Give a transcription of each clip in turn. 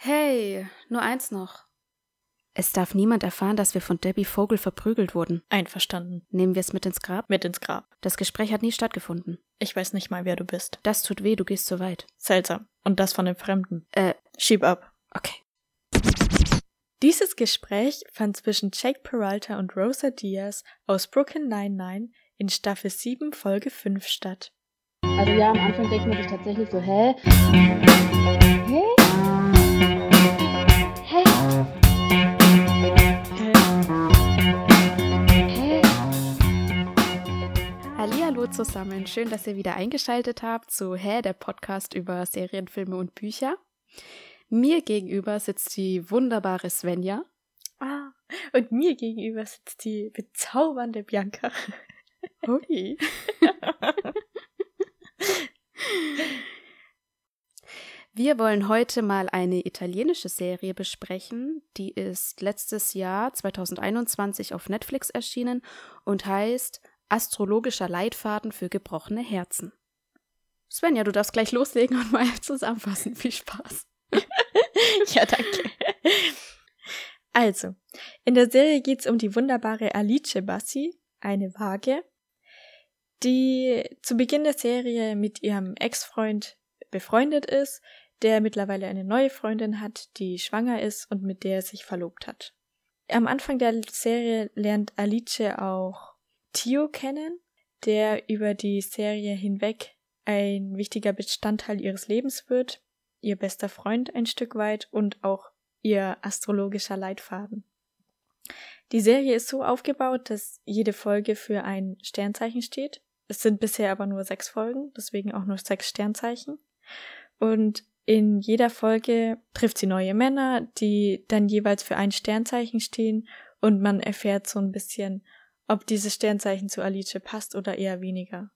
Hey, nur eins noch. Es darf niemand erfahren, dass wir von Debbie Vogel verprügelt wurden. Einverstanden. Nehmen wir es mit ins Grab? Mit ins Grab. Das Gespräch hat nie stattgefunden. Ich weiß nicht mal, wer du bist. Das tut weh, du gehst zu weit. Seltsam. Und das von einem Fremden. Äh, Schieb ab. okay. Dieses Gespräch fand zwischen Jake Peralta und Rosa Diaz aus Brooklyn 99 in Staffel 7, Folge 5 statt. Also ja, am Anfang denkt man sich tatsächlich so, hä? Hä? Hä? Zusammen. Schön, dass ihr wieder eingeschaltet habt zu Hä, der Podcast über Serien, Filme und Bücher. Mir gegenüber sitzt die wunderbare Svenja. Ah, und mir gegenüber sitzt die bezaubernde Bianca. Hui. Wir wollen heute mal eine italienische Serie besprechen. Die ist letztes Jahr 2021 auf Netflix erschienen und heißt Astrologischer Leitfaden für gebrochene Herzen. Svenja, du darfst gleich loslegen und mal zusammenfassen. Viel Spaß. ja, danke. Also, in der Serie geht es um die wunderbare Alice Bassi, eine Waage, die zu Beginn der Serie mit ihrem Ex-Freund befreundet ist, der mittlerweile eine neue Freundin hat, die schwanger ist und mit der er sich verlobt hat. Am Anfang der Serie lernt Alice auch Tio kennen, der über die Serie hinweg ein wichtiger Bestandteil ihres Lebens wird, ihr bester Freund ein Stück weit und auch ihr astrologischer Leitfaden. Die Serie ist so aufgebaut, dass jede Folge für ein Sternzeichen steht. Es sind bisher aber nur sechs Folgen, deswegen auch nur sechs Sternzeichen. Und in jeder Folge trifft sie neue Männer, die dann jeweils für ein Sternzeichen stehen und man erfährt so ein bisschen, ob dieses Sternzeichen zu Alice passt oder eher weniger.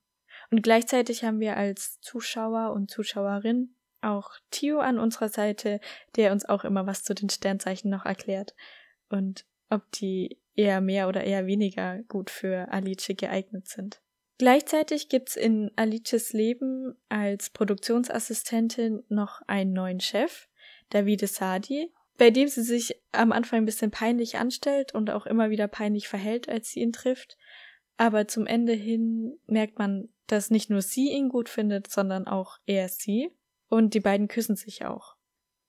Und gleichzeitig haben wir als Zuschauer und Zuschauerin auch Tio an unserer Seite, der uns auch immer was zu den Sternzeichen noch erklärt und ob die eher mehr oder eher weniger gut für Alice geeignet sind. Gleichzeitig gibt's in Alices Leben als Produktionsassistentin noch einen neuen Chef, Davide Sadi, bei dem sie sich am Anfang ein bisschen peinlich anstellt und auch immer wieder peinlich verhält, als sie ihn trifft. Aber zum Ende hin merkt man, dass nicht nur sie ihn gut findet, sondern auch er sie. Und die beiden küssen sich auch.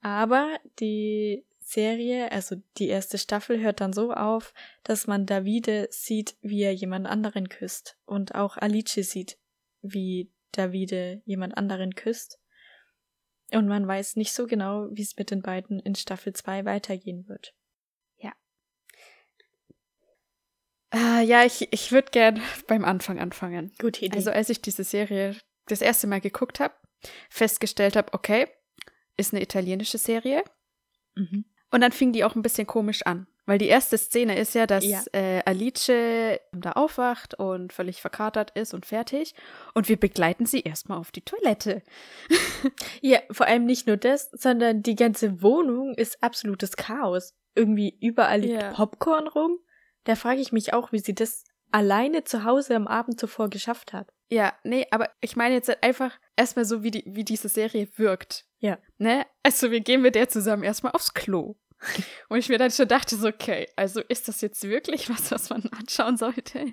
Aber die Serie, also die erste Staffel, hört dann so auf, dass man Davide sieht, wie er jemand anderen küsst. Und auch Alice sieht, wie Davide jemand anderen küsst. Und man weiß nicht so genau, wie es mit den beiden in Staffel 2 weitergehen wird. Ah, ja, ich, ich würde gern beim Anfang anfangen. Gute Idee. Also als ich diese Serie das erste Mal geguckt habe, festgestellt habe, okay, ist eine italienische Serie. mhm. Und dann fing die auch ein bisschen komisch an. Weil die erste Szene ist ja, dass Ja. Äh, Alice da aufwacht und völlig verkatert ist und fertig. Und wir begleiten sie erstmal auf die Toilette. Ja, vor allem nicht nur das, sondern die ganze Wohnung ist absolutes Chaos. Irgendwie überall liegt Ja. Popcorn rum. Da frage ich mich auch, wie sie das alleine zu Hause am Abend zuvor geschafft hat. Ja, nee, aber ich meine jetzt halt einfach erstmal so, wie, die, wie diese Serie wirkt. Ja. Ne? Also wir gehen mit der zusammen erstmal aufs Klo. Und ich mir dann schon dachte, so, okay, also ist das jetzt wirklich was, was man anschauen sollte?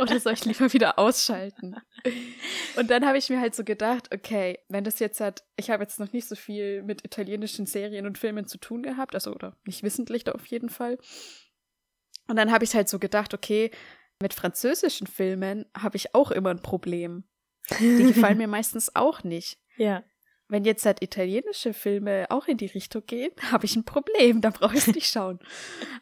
Oder soll ich lieber wieder ausschalten? Und dann habe ich mir halt so gedacht, okay, wenn das jetzt hat, ich habe jetzt noch nicht so viel mit italienischen Serien und Filmen zu tun gehabt, also oder nicht wissentlich da auf jeden Fall. Und dann habe ich halt so gedacht, okay, mit französischen Filmen habe ich auch immer ein Problem. Die gefallen mir meistens auch nicht. Ja. Wenn jetzt halt italienische Filme auch in die Richtung gehen, habe ich ein Problem, da brauche ich nicht schauen.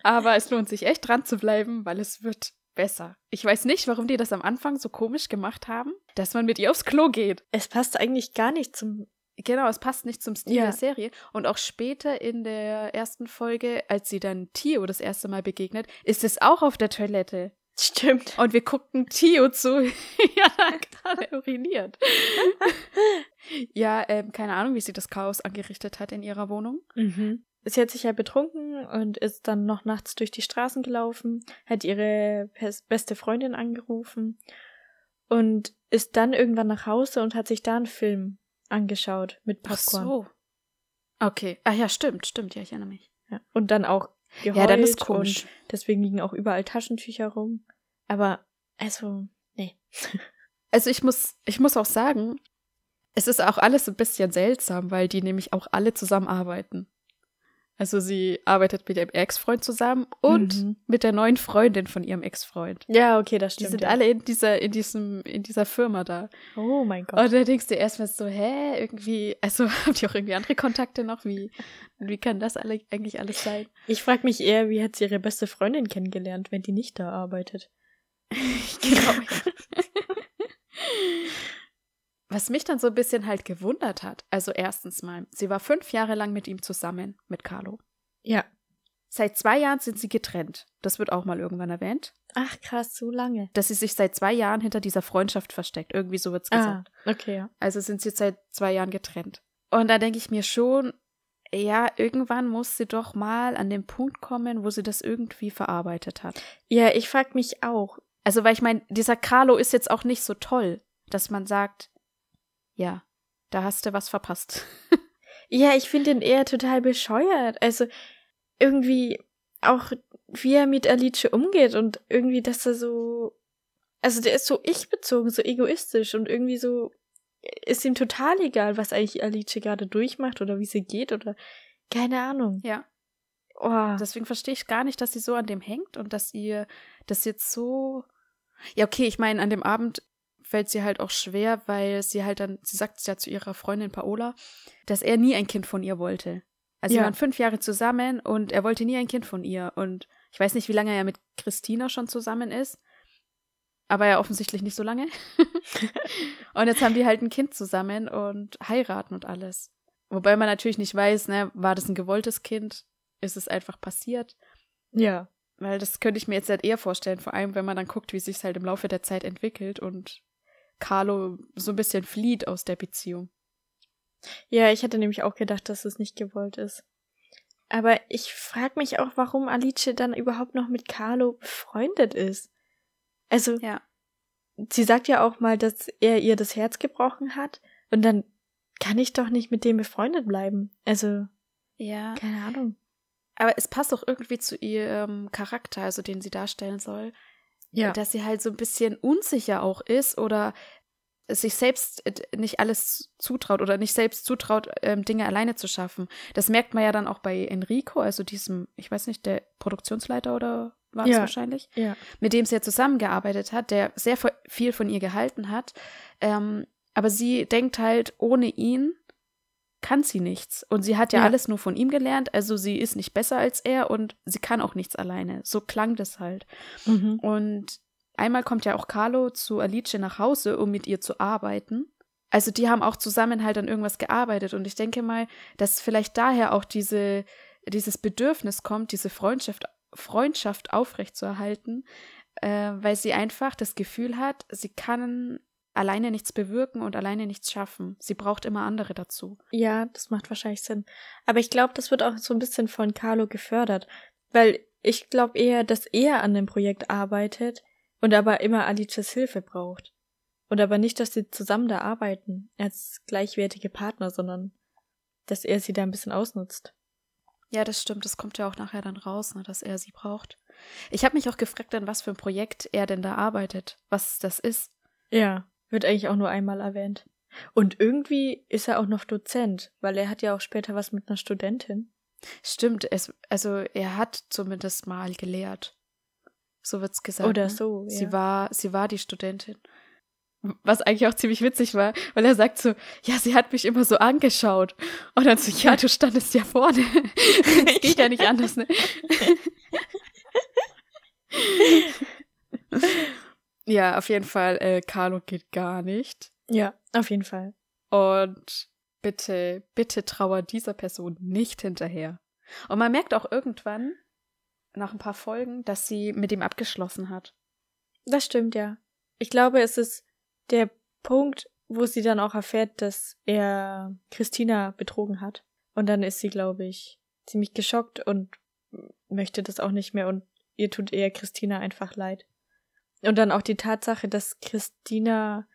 Aber es lohnt sich echt dran zu bleiben, weil es wird besser. Ich weiß nicht, warum die das am Anfang so komisch gemacht haben, dass man mit ihr aufs Klo geht. Es passt eigentlich gar nicht zum. Genau, es passt nicht zum Stil Ja. der Serie. Und auch später in der ersten Folge, als sie dann Tio das erste Mal begegnet, ist es auch auf der Toilette. Stimmt. Und wir guckten Tio zu, wie er da gerade uriniert. ja, ähm, keine Ahnung, wie sie das Chaos angerichtet hat in ihrer Wohnung. Mhm. Sie hat sich ja betrunken und ist dann noch nachts durch die Straßen gelaufen, hat ihre beste Freundin angerufen und ist dann irgendwann nach Hause und hat sich da einen Film angeschaut mit Ach Popcorn. so. Okay. Ah ja, stimmt, stimmt, ja, ich erinnere mich. Ja. Und dann auch geheult Ja, dann ist komisch. deswegen liegen auch überall Taschentücher rum. Aber, also, nee. Also ich muss, ich muss auch sagen, es ist auch alles ein bisschen seltsam, weil die nämlich auch alle zusammenarbeiten. Also sie arbeitet mit ihrem Ex-Freund zusammen und Mhm. mit der neuen Freundin von ihrem Ex-Freund. Ja, okay, das Die stimmt. sind ja. alle in dieser, in diesem, in dieser Firma da. Oh mein Gott. Und da denkst du erstmal so, hä, irgendwie, also habt ihr auch irgendwie andere Kontakte noch? Wie, wie kann das alle, eigentlich alles sein? Ich frage mich eher, wie hat sie ihre beste Freundin kennengelernt, wenn die nicht da arbeitet? genau. Was mich dann so ein bisschen halt gewundert hat, also erstens mal, sie war fünf Jahre lang mit ihm zusammen, mit Carlo. Ja. Seit zwei Jahren sind sie getrennt. Das wird auch mal irgendwann erwähnt. Ach krass, so lange. Dass sie sich seit zwei Jahren hinter dieser Freundschaft versteckt. Irgendwie so wird's gesagt. Ah, okay, ja. Also sind sie seit zwei Jahren getrennt. Und da denke ich mir schon, ja, irgendwann muss sie doch mal an den Punkt kommen, wo sie das irgendwie verarbeitet hat. Ja, ich frag mich auch. Also, weil ich meine, dieser Carlo ist jetzt auch nicht so toll, dass man sagt, ja, da hast du was verpasst. Ja, ich finde ihn eher total bescheuert. Also irgendwie auch, wie er mit Alice umgeht und irgendwie, dass er so. Also der ist so ich-bezogen, so egoistisch und irgendwie so ist ihm total egal, was eigentlich Alice gerade durchmacht oder wie sie geht oder keine Ahnung. Ja. Oh, Deswegen verstehe ich gar nicht, dass sie so an dem hängt und dass ihr das jetzt so. Ja, okay, ich meine, an dem Abend fällt sie halt auch schwer, weil sie halt dann, sie sagt es ja zu ihrer Freundin Paola, dass er nie ein Kind von ihr wollte. Also Ja. sie waren fünf Jahre zusammen und er wollte nie ein Kind von ihr. Und ich weiß nicht, wie lange er mit Christina schon zusammen ist. Aber ja offensichtlich nicht so lange. und jetzt haben die halt ein Kind zusammen und heiraten und alles. Wobei man natürlich nicht weiß, ne, war das ein gewolltes Kind? Ist es einfach passiert? ja. Weil das könnte ich mir jetzt halt eher vorstellen, vor allem wenn man dann guckt, wie sich halt im Laufe der Zeit entwickelt und Carlo so ein bisschen flieht aus der Beziehung. Ja, ich hätte nämlich auch gedacht, dass es nicht gewollt ist. Aber ich frage mich auch, warum Alice dann überhaupt noch mit Carlo befreundet ist. Also, Ja. sie sagt ja auch mal, dass er ihr das Herz gebrochen hat. Und dann kann ich doch nicht mit dem befreundet bleiben. Also, Ja. keine Ahnung. Aber es passt auch irgendwie zu ihrem Charakter, also den sie darstellen soll, dass sie halt so ein bisschen unsicher auch ist oder sich selbst äh, nicht alles zutraut oder nicht selbst zutraut, ähm, Dinge alleine zu schaffen. Das merkt man ja dann auch bei Enrico, also diesem, ich weiß nicht, der Produktionsleiter oder war es Ja. wahrscheinlich, Ja. mit dem sie ja zusammengearbeitet hat, der sehr viel von ihr gehalten hat. Ähm, aber sie denkt halt, ohne ihn kann sie nichts. Und sie hat ja, Ja. alles nur von ihm gelernt, also sie ist nicht besser als er und sie kann auch nichts alleine. So klang das halt. Mhm. Und einmal kommt ja auch Carlo zu Alice nach Hause, um mit ihr zu arbeiten. Also die haben auch zusammen halt an irgendwas gearbeitet. Und ich denke mal, dass vielleicht daher auch diese, dieses Bedürfnis kommt, diese Freundschaft, Freundschaft aufrechtzuerhalten, äh, weil sie einfach das Gefühl hat, sie kann alleine nichts bewirken und alleine nichts schaffen. Sie braucht immer andere dazu. Ja, das macht wahrscheinlich Sinn. Aber ich glaube, das wird auch so ein bisschen von Carlo gefördert. Weil ich glaube eher, dass er an dem Projekt arbeitet und aber immer Alices Hilfe braucht. Und aber nicht, dass sie zusammen da arbeiten als gleichwertige Partner, sondern dass er sie da ein bisschen ausnutzt. Ja, das stimmt. Das kommt ja auch nachher dann raus, ne, dass er sie braucht. Ich habe mich auch gefragt, an was für ein Projekt er denn da arbeitet, was das ist. Ja, wird eigentlich auch nur einmal erwähnt. Und irgendwie ist er auch noch Dozent, weil er hat ja auch später was mit einer Studentin. Stimmt, es, also er hat zumindest mal gelehrt. So wird's gesagt. Oder ne? so, Sie ja. war, sie war die Studentin. Was eigentlich auch ziemlich witzig war, weil er sagt so, ja, sie hat mich immer so angeschaut. Und dann so, ja, du standest ja vorne. Es geht ja nicht anders, ne? ja, auf jeden Fall, äh, Carlo geht gar nicht. Ja, auf jeden Fall. Und bitte, bitte trauer dieser Person nicht hinterher. Und man merkt auch irgendwann, nach ein paar Folgen, dass sie mit ihm abgeschlossen hat. Das stimmt, ja. Ich glaube, es ist der Punkt, wo sie dann auch erfährt, dass er Christina betrogen hat. Und dann ist sie, glaube ich, ziemlich geschockt und möchte das auch nicht mehr und ihr tut eher Christina einfach leid. Und dann auch die Tatsache, dass Christina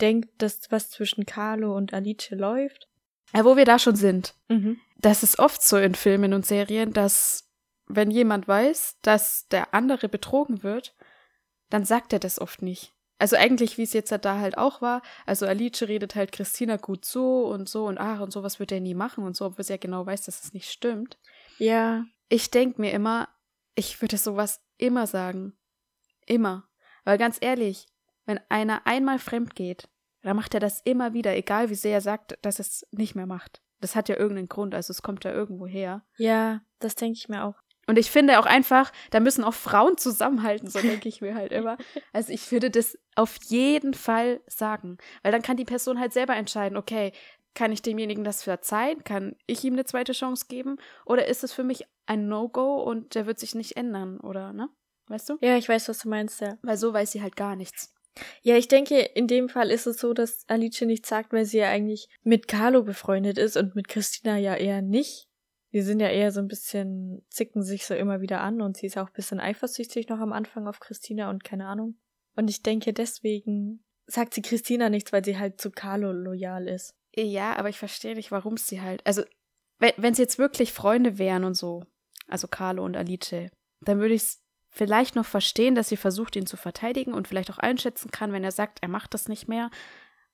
denkt, dass was zwischen Carlo und Alice läuft Ja, wo wir da schon sind. Mhm. Das ist oft so in Filmen und Serien, dass wenn jemand weiß, dass der andere betrogen wird, dann sagt er das oft nicht. Also eigentlich, wie es jetzt da halt auch war, also Alice redet halt Christina gut so und so und ach und sowas wird er nie machen und so, obwohl sie ja genau weiß, dass es nicht stimmt. Ja. Ich denke mir immer, ich würde sowas immer sagen. Immer. Weil ganz ehrlich, wenn einer einmal fremd geht, dann macht er das immer wieder, egal wie sehr er sagt, dass es nicht mehr macht. Das hat ja irgendeinen Grund, also es kommt ja irgendwo her. Ja, das denke ich mir auch. Und ich finde auch einfach, da müssen auch Frauen zusammenhalten, so denke ich mir halt immer. Also ich würde das auf jeden Fall sagen, weil dann kann die Person halt selber entscheiden, okay, kann ich demjenigen das verzeihen? Kann ich ihm eine zweite Chance geben? Oder ist es für mich ein No-Go und der wird sich nicht ändern, oder, ne? Weißt du? Ja, ich weiß, was du meinst, ja. Weil so weiß sie halt gar nichts. Ja, ich denke, in dem Fall ist es so, dass Alice nichts sagt, weil sie ja eigentlich mit Carlo befreundet ist und mit Christina ja eher nicht. Die sind ja eher so ein bisschen, zicken sich so immer wieder an und sie ist auch ein bisschen eifersüchtig noch am Anfang auf Christina und keine Ahnung. Und ich denke, deswegen sagt sie Christina nichts, weil sie halt zu Carlo loyal ist. Ja, aber ich verstehe nicht, warum sie halt. Also, wenn, wenn sie jetzt wirklich Freunde wären und so, also Carlo und Alice, dann würde ich es vielleicht noch verstehen, dass sie versucht, ihn zu verteidigen und vielleicht auch einschätzen kann, wenn er sagt, er macht das nicht mehr,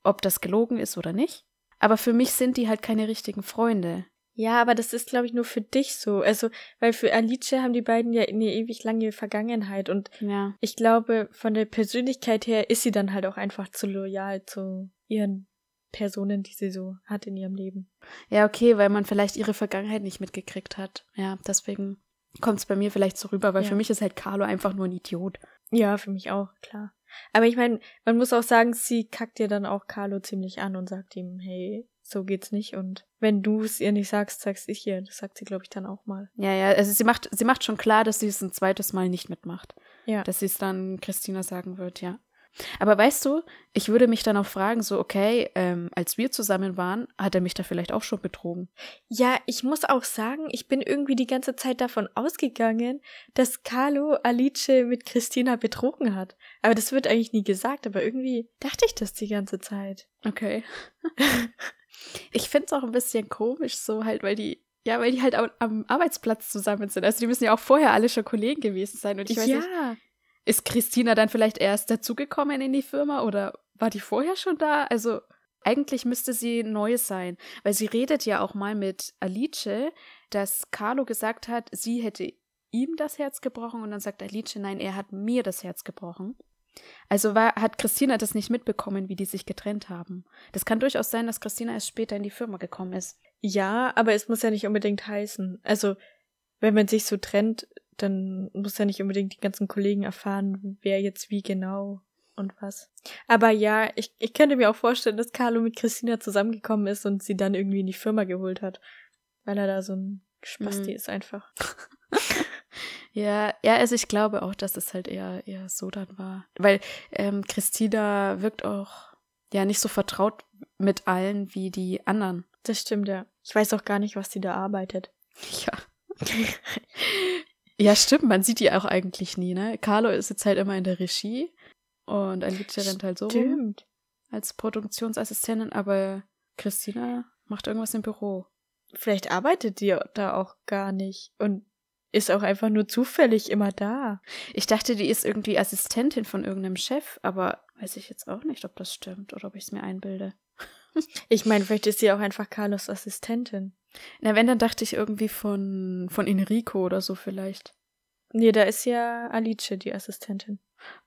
ob das gelogen ist oder nicht. Aber für mich sind die halt keine richtigen Freunde. Ja, aber das ist, glaube ich, nur für dich so. Also, weil für Alice haben die beiden ja eine ewig lange Vergangenheit und Ja. ich glaube, von der Persönlichkeit her ist sie dann halt auch einfach zu loyal zu ihren Personen, die sie so hat in ihrem Leben. Ja, okay, weil man vielleicht ihre Vergangenheit nicht mitgekriegt hat. Ja, deswegen kommt es bei mir vielleicht so rüber, weil Ja. für mich ist halt Carlo einfach nur ein Idiot. Ja, für mich auch, klar. Aber ich meine, man muss auch sagen, sie kackt ja dann auch Carlo ziemlich an und sagt ihm, hey, so geht's nicht. Und wenn du es ihr nicht sagst, sag's ich ihr. Das sagt sie, glaube ich, dann auch mal. Ja, ja, also sie macht, sie macht schon klar, dass sie es ein zweites Mal nicht mitmacht. Ja. Dass sie es dann Christina sagen wird, ja. Aber weißt du, ich würde mich dann auch fragen, so, okay, ähm, als wir zusammen waren, hat er mich da vielleicht auch schon betrogen. Ja, ich muss auch sagen, ich bin irgendwie die ganze Zeit davon ausgegangen, dass Carlo Alice mit Christina betrogen hat. Aber das wird eigentlich nie gesagt, aber irgendwie dachte ich das die ganze Zeit. Okay. ich finde es auch ein bisschen komisch, so halt, weil die, ja, weil die halt am, am Arbeitsplatz zusammen sind. Also die müssen ja auch vorher alle schon Kollegen gewesen sein. Und ich weiß nicht, ja, ist Christina dann vielleicht erst dazugekommen in die Firma oder war die vorher schon da? Also eigentlich müsste sie neu sein, weil sie redet ja auch mal mit Alice, dass Carlo gesagt hat, sie hätte ihm das Herz gebrochen und dann sagt Alice, nein, er hat mir das Herz gebrochen. Also war, hat Christina das nicht mitbekommen, wie die sich getrennt haben. Das kann durchaus sein, dass Christina erst später in die Firma gekommen ist. ja, aber es muss ja nicht unbedingt heißen. Also, wenn man sich so trennt, dann muss ja nicht unbedingt die ganzen Kollegen erfahren, wer jetzt wie genau und was. Aber ja, ich, ich könnte mir auch vorstellen, dass Carlo mit Christina zusammengekommen ist und sie dann irgendwie in die Firma geholt hat. Weil er da so ein Spasti Mhm. ist einfach. Ja, ja, also ich glaube auch, dass es halt eher, eher so dann war. Weil ähm, Christina wirkt auch ja nicht so vertraut mit allen wie die anderen. Das stimmt, ja. Ich weiß auch gar nicht, was die da arbeitet. Ja. Ja, stimmt, man sieht die auch eigentlich nie, ne? Carlo ist jetzt halt immer in der Regie und Alice rennt halt so rum Stimmt. als Produktionsassistentin, aber Christina macht irgendwas im Büro. Vielleicht arbeitet die da auch gar nicht und ist auch einfach nur zufällig immer da. Ich dachte, die ist irgendwie Assistentin von irgendeinem Chef, aber weiß ich jetzt auch nicht, ob das stimmt oder ob ich es mir einbilde. Ich meine, vielleicht ist sie auch einfach Carlos Assistentin. Na, wenn, dann dachte ich irgendwie von, von Enrico oder so vielleicht. Nee, da ist ja Alice die Assistentin.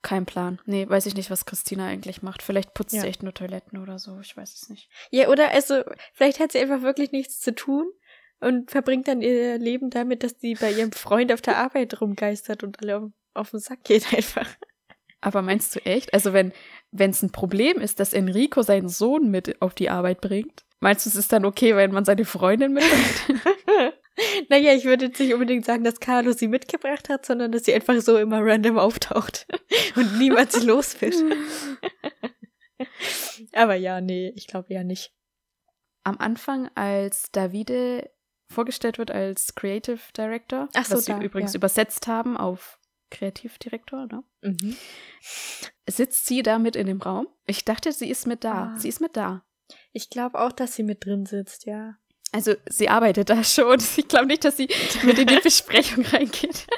Kein Plan. Nee, weiß ich nicht, was Christina eigentlich macht. Vielleicht putzt Ja. sie echt nur Toiletten oder so. Ich weiß es nicht. Ja, oder also, vielleicht hat sie einfach wirklich nichts zu tun und verbringt dann ihr Leben damit, dass sie bei ihrem Freund auf der Arbeit rumgeistert und alle auf, auf den Sack geht einfach. Aber meinst du echt? Also wenn wenn es ein Problem ist, dass Enrico seinen Sohn mit auf die Arbeit bringt, meinst du, es ist dann okay, wenn man seine Freundin mitbringt? naja, ich würde jetzt nicht unbedingt sagen, dass Carlo sie mitgebracht hat, sondern dass sie einfach so immer random auftaucht und niemand sie los wird. Aber ja, nee, ich glaube ja nicht. Am Anfang, als Davide vorgestellt wird als Creative Director, Ach so, was sie da, übrigens ja. übersetzt haben auf Kreativdirektor, ne? Mhm. Sitzt sie da mit in dem Raum? Ich dachte, sie ist mit da. Ah. Sie ist mit da. Ich glaube auch, dass sie mit drin sitzt, ja. Also sie arbeitet da schon. Ich glaube nicht, dass sie mit in die Besprechung reingeht.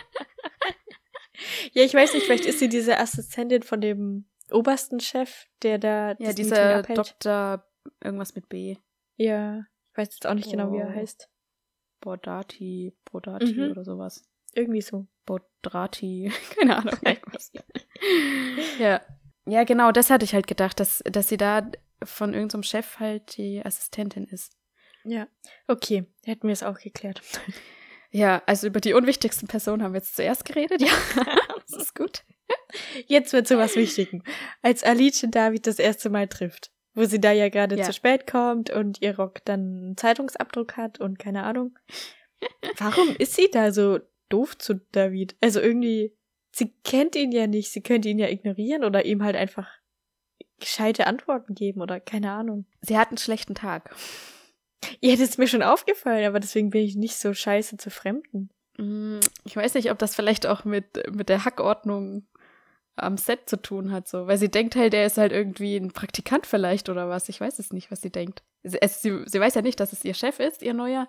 Ja, ich weiß nicht, vielleicht ist sie diese Assistentin von dem obersten Chef, der da Ja, dieser. Doktor irgendwas mit B. Ja, ich weiß jetzt auch nicht genau, wie er Oh. heißt. Bordati, Bordati Mhm. oder sowas. Irgendwie so. Bodrati, keine Ahnung, irgendwas. ja. Ja, genau, das hatte ich halt gedacht, dass, dass sie da von irgendeinem Chef halt die Assistentin ist. Ja. Okay, hätten wir es auch geklärt. Ja, also über die unwichtigsten Personen haben wir jetzt zuerst geredet. Ja, das ist gut. Jetzt wird zu was Wichtigem. Als Alice David das erste Mal trifft, wo sie da ja gerade Ja. zu spät kommt und ihr Rock dann einen Zeitungsabdruck hat und keine Ahnung. Warum ist sie da so doof zu David? Also irgendwie, sie kennt ihn ja nicht, sie könnte ihn ja ignorieren oder ihm halt einfach gescheite Antworten geben oder keine Ahnung. Sie hat einen schlechten Tag. Ja, das ist mir schon aufgefallen, aber deswegen bin ich nicht so scheiße zu Fremden. Mm, Ich weiß nicht, ob das vielleicht auch mit, mit der Hackordnung am Set zu tun hat, so. Weil sie denkt halt, er ist halt irgendwie ein Praktikant vielleicht oder was. Ich weiß es nicht, was sie denkt. Sie, es, sie, sie weiß ja nicht, dass es ihr Chef ist, ihr neuer.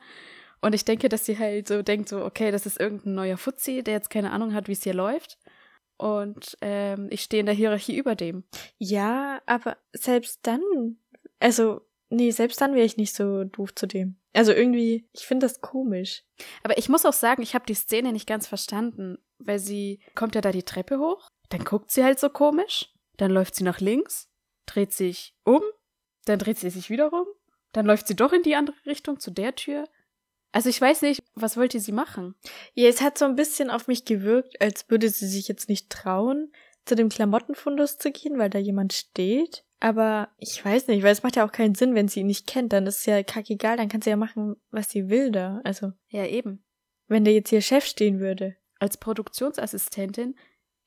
Und ich denke, dass sie halt so denkt, so, okay, das ist irgendein neuer Fuzzi, der jetzt keine Ahnung hat, wie es hier läuft. Und ähm, ich stehe in der Hierarchie über dem. Ja, aber selbst dann, also, nee, selbst dann wäre ich nicht so doof zu dem. Also irgendwie, ich finde das komisch. Aber ich muss auch sagen, ich habe die Szene nicht ganz verstanden, weil sie kommt ja da die Treppe hoch, dann guckt sie halt so komisch, dann läuft sie nach links, dreht sich um, dann dreht sie sich wieder rum, dann läuft sie doch in die andere Richtung zu der Tür. Also ich weiß nicht, was wollte sie machen? Ja, es hat so ein bisschen auf mich gewirkt, als würde sie sich jetzt nicht trauen, zu dem Klamottenfundus zu gehen, weil da jemand steht. Aber ich weiß nicht, weil es macht ja auch keinen Sinn, wenn sie ihn nicht kennt. Dann ist es ja kackegal, dann kann sie ja machen, was sie will da. Also, Ja, eben. wenn da jetzt ihr Chef stehen würde. Als Produktionsassistentin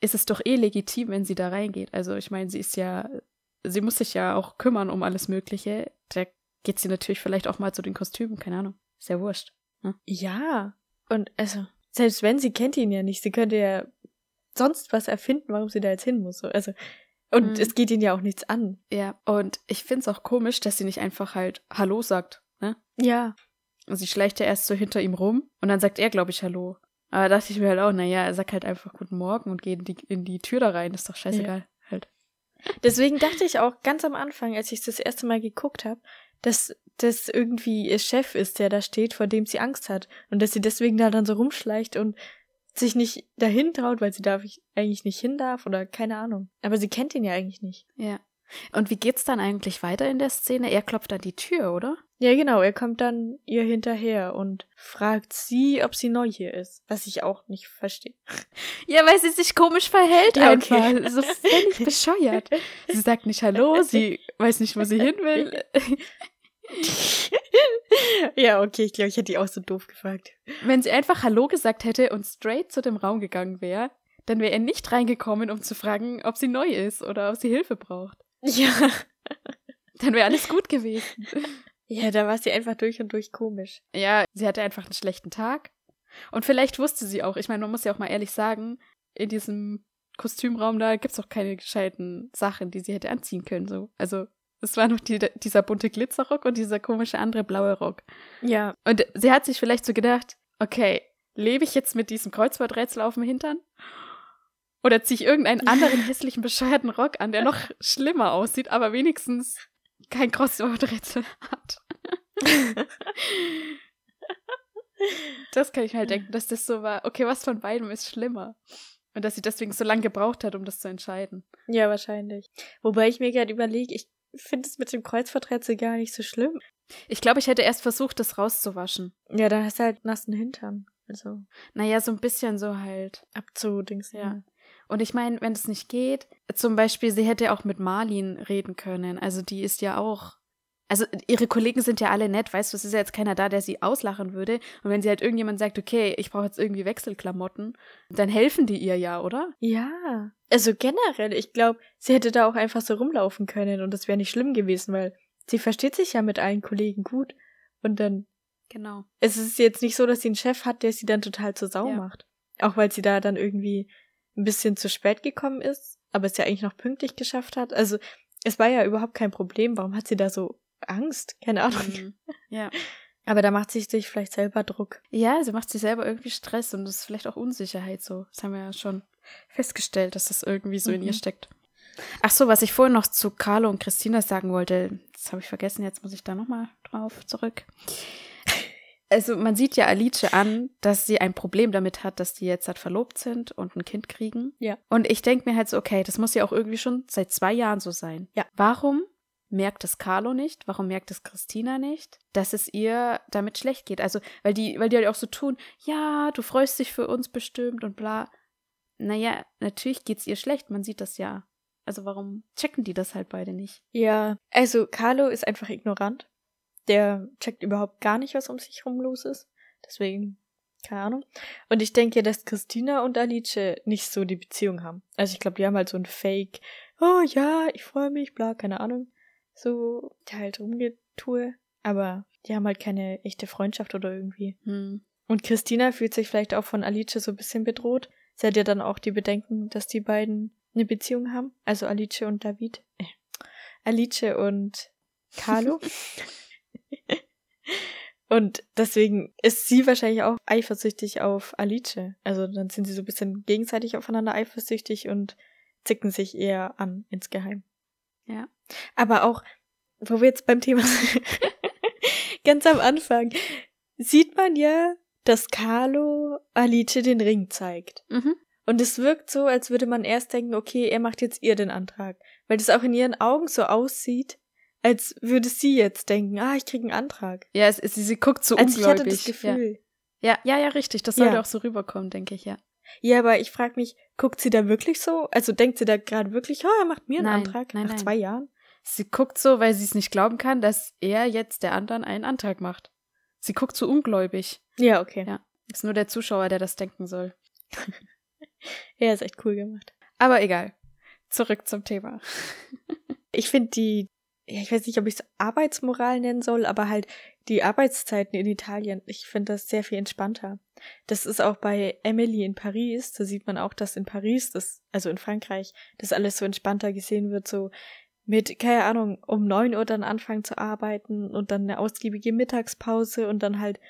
ist es doch eh legitim, wenn sie da reingeht. Also ich meine, sie ist ja, sie muss sich ja auch kümmern um alles Mögliche. Da geht sie natürlich vielleicht auch mal zu den Kostümen, keine Ahnung. Ist ja wurscht. Ja. Und also, selbst wenn sie kennt ihn ja nicht, sie könnte ja sonst was erfinden, warum sie da jetzt hin muss. So. Also, und Mhm. es geht ihn ja auch nichts an. Ja, und ich find's auch komisch, dass sie nicht einfach halt Hallo sagt, ne? Ja. Und sie schleicht ja erst so hinter ihm rum und dann sagt er, glaube ich, Hallo. Aber da dachte ich mir halt auch, naja, er sagt halt einfach Guten Morgen und geht in die, in die Tür da rein, ist doch scheißegal, halt. Deswegen dachte ich auch ganz am Anfang, als ich das erste Mal geguckt habe, dass das irgendwie ihr Chef ist, der da steht, vor dem sie Angst hat. Und dass sie deswegen da dann so rumschleicht und sich nicht dahin traut, weil sie darf ich eigentlich nicht hin darf oder keine Ahnung. Aber sie kennt ihn ja eigentlich nicht. Ja. Und wie geht's dann eigentlich weiter in der Szene? Er klopft an die Tür, oder? Ja, genau, er kommt dann ihr hinterher und fragt sie, ob sie neu hier ist. Was ich auch nicht verstehe. Ja, weil sie sich komisch verhält Ja, einfach. okay. So völlig bescheuert. Sie sagt nicht Hallo, sie weiß nicht, wo sie hin will. ja, okay, ich glaube, ich hätte die auch so doof gefragt. Wenn sie einfach Hallo gesagt hätte und straight zu dem Raum gegangen wäre, dann wäre er nicht reingekommen, um zu fragen, ob sie neu ist oder ob sie Hilfe braucht. Ja. Dann wäre alles gut gewesen. Ja, da war sie einfach durch und durch komisch. Ja, sie hatte einfach einen schlechten Tag. Und vielleicht wusste sie auch, ich meine, man muss ja auch mal ehrlich sagen, in diesem Kostümraum da gibt's auch keine gescheiten Sachen, die sie hätte anziehen können. So. Also es war noch die, dieser bunte Glitzerrock und dieser komische andere blaue Rock. Ja. Und sie hat sich vielleicht so gedacht, okay, lebe ich jetzt mit diesem Kreuzworträtsel auf dem Hintern? Oder ziehe ich irgendeinen anderen hässlichen, bescheuerten Rock an, der noch schlimmer aussieht, aber wenigstens kein Kreuzworträtsel hat? das kann ich mir halt denken, dass das so war, okay, was von beidem ist schlimmer? Und dass sie deswegen so lange gebraucht hat, um das zu entscheiden. Ja, wahrscheinlich. Wobei ich mir gerade überlege, ich finde es mit dem Kreuzworträtsel gar nicht so schlimm. Ich glaube, ich hätte erst versucht, das rauszuwaschen. Ja, dann hast du halt nassen Hintern. Also Naja, so ein bisschen so halt. abzudings. Ja. Und ich meine, wenn es nicht geht, zum Beispiel, sie hätte auch mit Marlin reden können. Also die ist ja auch. Also ihre Kollegen sind ja alle nett, weißt du, es ist ja jetzt keiner da, der sie auslachen würde. Und wenn sie halt irgendjemand sagt, okay, ich brauche jetzt irgendwie Wechselklamotten, dann helfen die ihr ja, oder? Ja. Also generell, ich glaube, sie hätte da auch einfach so rumlaufen können und das wäre nicht schlimm gewesen, weil sie versteht sich ja mit allen Kollegen gut. Und dann, Genau. es ist jetzt nicht so, dass sie einen Chef hat, der sie dann total zur Sau Ja. macht. Auch weil sie da dann irgendwie ein bisschen zu spät gekommen ist, aber es ja eigentlich noch pünktlich geschafft hat. Also, es war ja überhaupt kein Problem. Warum hat sie da so Angst, keine Ahnung. Mhm. Ja. Aber da macht sie sich vielleicht selber Druck. Ja, sie macht sich selber irgendwie Stress und das ist vielleicht auch Unsicherheit so. Das haben wir ja schon festgestellt, dass das irgendwie so in ihr Mhm. steckt. Ach so, was ich vorhin noch zu Carlo und Christina sagen wollte, das habe ich vergessen, jetzt muss ich da nochmal drauf zurück. Also man sieht ja Alice an, dass sie ein Problem damit hat, dass die jetzt halt verlobt sind und ein Kind kriegen. Ja. Und ich denke mir halt so, okay, das muss ja auch irgendwie schon seit zwei Jahren so sein. Ja. Warum merkt es Carlo nicht? Warum merkt es Christina nicht, dass es ihr damit schlecht geht? Also, weil die, weil die halt auch so tun, ja, du freust dich für uns bestimmt und bla. Naja, natürlich geht's ihr schlecht, man sieht das ja. Also warum checken die das halt beide nicht? Ja, also Carlo ist einfach ignorant. Der checkt überhaupt gar nicht, was um sich rum los ist. Deswegen, keine Ahnung. Und ich denke, dass Christina und Alice nicht so die Beziehung haben. Also ich glaube, die haben halt so ein Fake, oh ja, ich freue mich, bla, keine Ahnung. So, halt rumgetue. Aber die haben halt keine echte Freundschaft oder irgendwie. Hm. Und Christina fühlt sich vielleicht auch von Alice so ein bisschen bedroht. Sie hat ja dann auch die Bedenken, dass die beiden eine Beziehung haben. Also Alice und David. Äh, Alice und Carlo. und deswegen ist sie wahrscheinlich auch eifersüchtig auf Alice. Also dann sind sie so ein bisschen gegenseitig aufeinander eifersüchtig und zicken sich eher an insgeheim. Ja. Aber auch, wo wir jetzt beim Thema sind, ganz am Anfang, sieht man ja, dass Carlo Alice den Ring zeigt. Mhm. Und es wirkt so, als würde man erst denken, okay, er macht jetzt ihr den Antrag. Weil das auch in ihren Augen so aussieht, als würde sie jetzt denken, ah, ich krieg einen Antrag. Ja, es, es, sie guckt so ich ungläubig. hatte das Gefühl. Ja, ja, ja, ja richtig. Das sollte Ja. auch so rüberkommen, denke ich, ja. Ja, aber ich frage mich, guckt sie da wirklich so? Also denkt sie da gerade wirklich, oh, er macht mir einen Nein, Antrag nein, nach nein. zwei Jahren? Sie guckt so, weil sie es nicht glauben kann, dass er jetzt der anderen einen Antrag macht. Sie guckt so ungläubig. Ja, okay. Ja. Ist nur der Zuschauer, der das denken soll. Ja, ist echt cool gemacht. Aber egal. Zurück zum Thema. Ich finde die, ja, ich weiß nicht, ob ich es Arbeitsmoral nennen soll, aber halt die Arbeitszeiten in Italien, ich finde das sehr viel entspannter. Das ist auch bei Emily in Paris, da sieht man auch, dass in Paris, das, also in Frankreich, das alles so entspannter gesehen wird, so mit, keine Ahnung, um neun Uhr dann anfangen zu arbeiten und dann eine ausgiebige Mittagspause und dann halt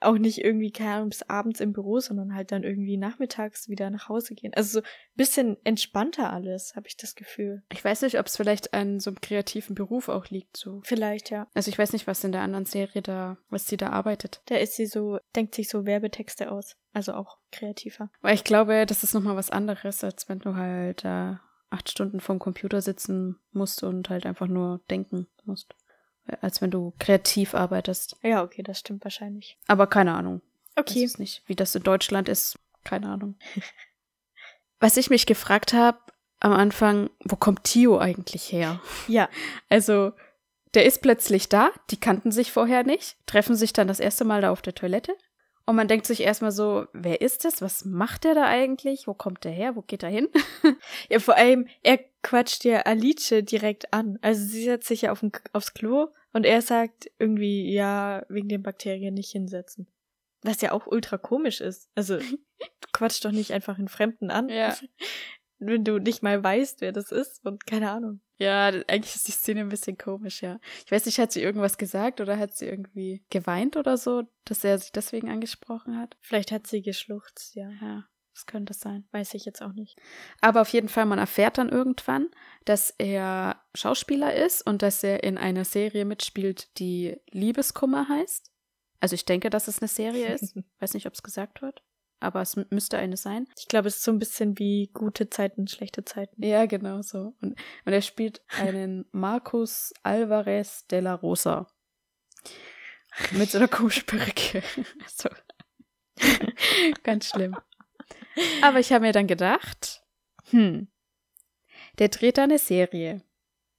auch nicht irgendwie, keine Ahnung, bis abends im Büro, sondern halt dann irgendwie nachmittags wieder nach Hause gehen. Also so ein bisschen entspannter alles, habe ich das Gefühl. Ich weiß nicht, ob es vielleicht an so einem kreativen Beruf auch liegt. So. Vielleicht, ja. Also ich weiß nicht, was in der anderen Serie da, was sie da arbeitet. Da ist sie so, denkt sich so Werbetexte aus. Also auch kreativer. Weil ich glaube, das ist nochmal was anderes, als wenn du halt äh, acht Stunden vorm Computer sitzen musst und halt einfach nur denken musst. Als wenn du kreativ arbeitest. Ja, okay, das stimmt wahrscheinlich. Aber keine Ahnung. Okay. Weiß es nicht. Wie das in Deutschland ist, keine Ahnung. Was ich mich gefragt habe am Anfang, wo kommt Tio eigentlich her? Ja, Also, der ist plötzlich da, die kannten sich vorher nicht, treffen sich dann das erste Mal da auf der Toilette. Und man denkt sich erstmal so, wer ist das? Was macht der da eigentlich? Wo kommt der her? Wo geht er hin? ja, vor allem, er quatscht ja Alice direkt an. Also sie setzt sich ja auf den, aufs Klo und er sagt irgendwie, ja, wegen den Bakterien nicht hinsetzen. Was ja auch ultra komisch ist. Also, du quatschst doch nicht einfach einen Fremden an, Ja. wenn du nicht mal weißt, wer das ist und keine Ahnung. Ja, eigentlich ist die Szene ein bisschen komisch, ja. Ich weiß nicht, hat sie irgendwas gesagt oder hat sie irgendwie geweint oder so, dass er sich deswegen angesprochen hat? Vielleicht hat sie geschluchzt, ja. Ja, das könnte sein. Weiß ich jetzt auch nicht. Aber auf jeden Fall, man erfährt dann irgendwann, dass er Schauspieler ist und dass er in einer Serie mitspielt, die Liebeskummer heißt. Also ich denke, dass es eine Serie ist. Weiß nicht, ob es gesagt wird, aber es müsste eine sein. Ich glaube, es ist so ein bisschen wie gute Zeiten, schlechte Zeiten. Ja, genau so. Und, und er spielt einen Marcus Alvarez de la Rosa. Mit so einer komischen Perücke. so. Ganz schlimm. Aber ich habe mir dann gedacht, hm, der dreht da eine Serie.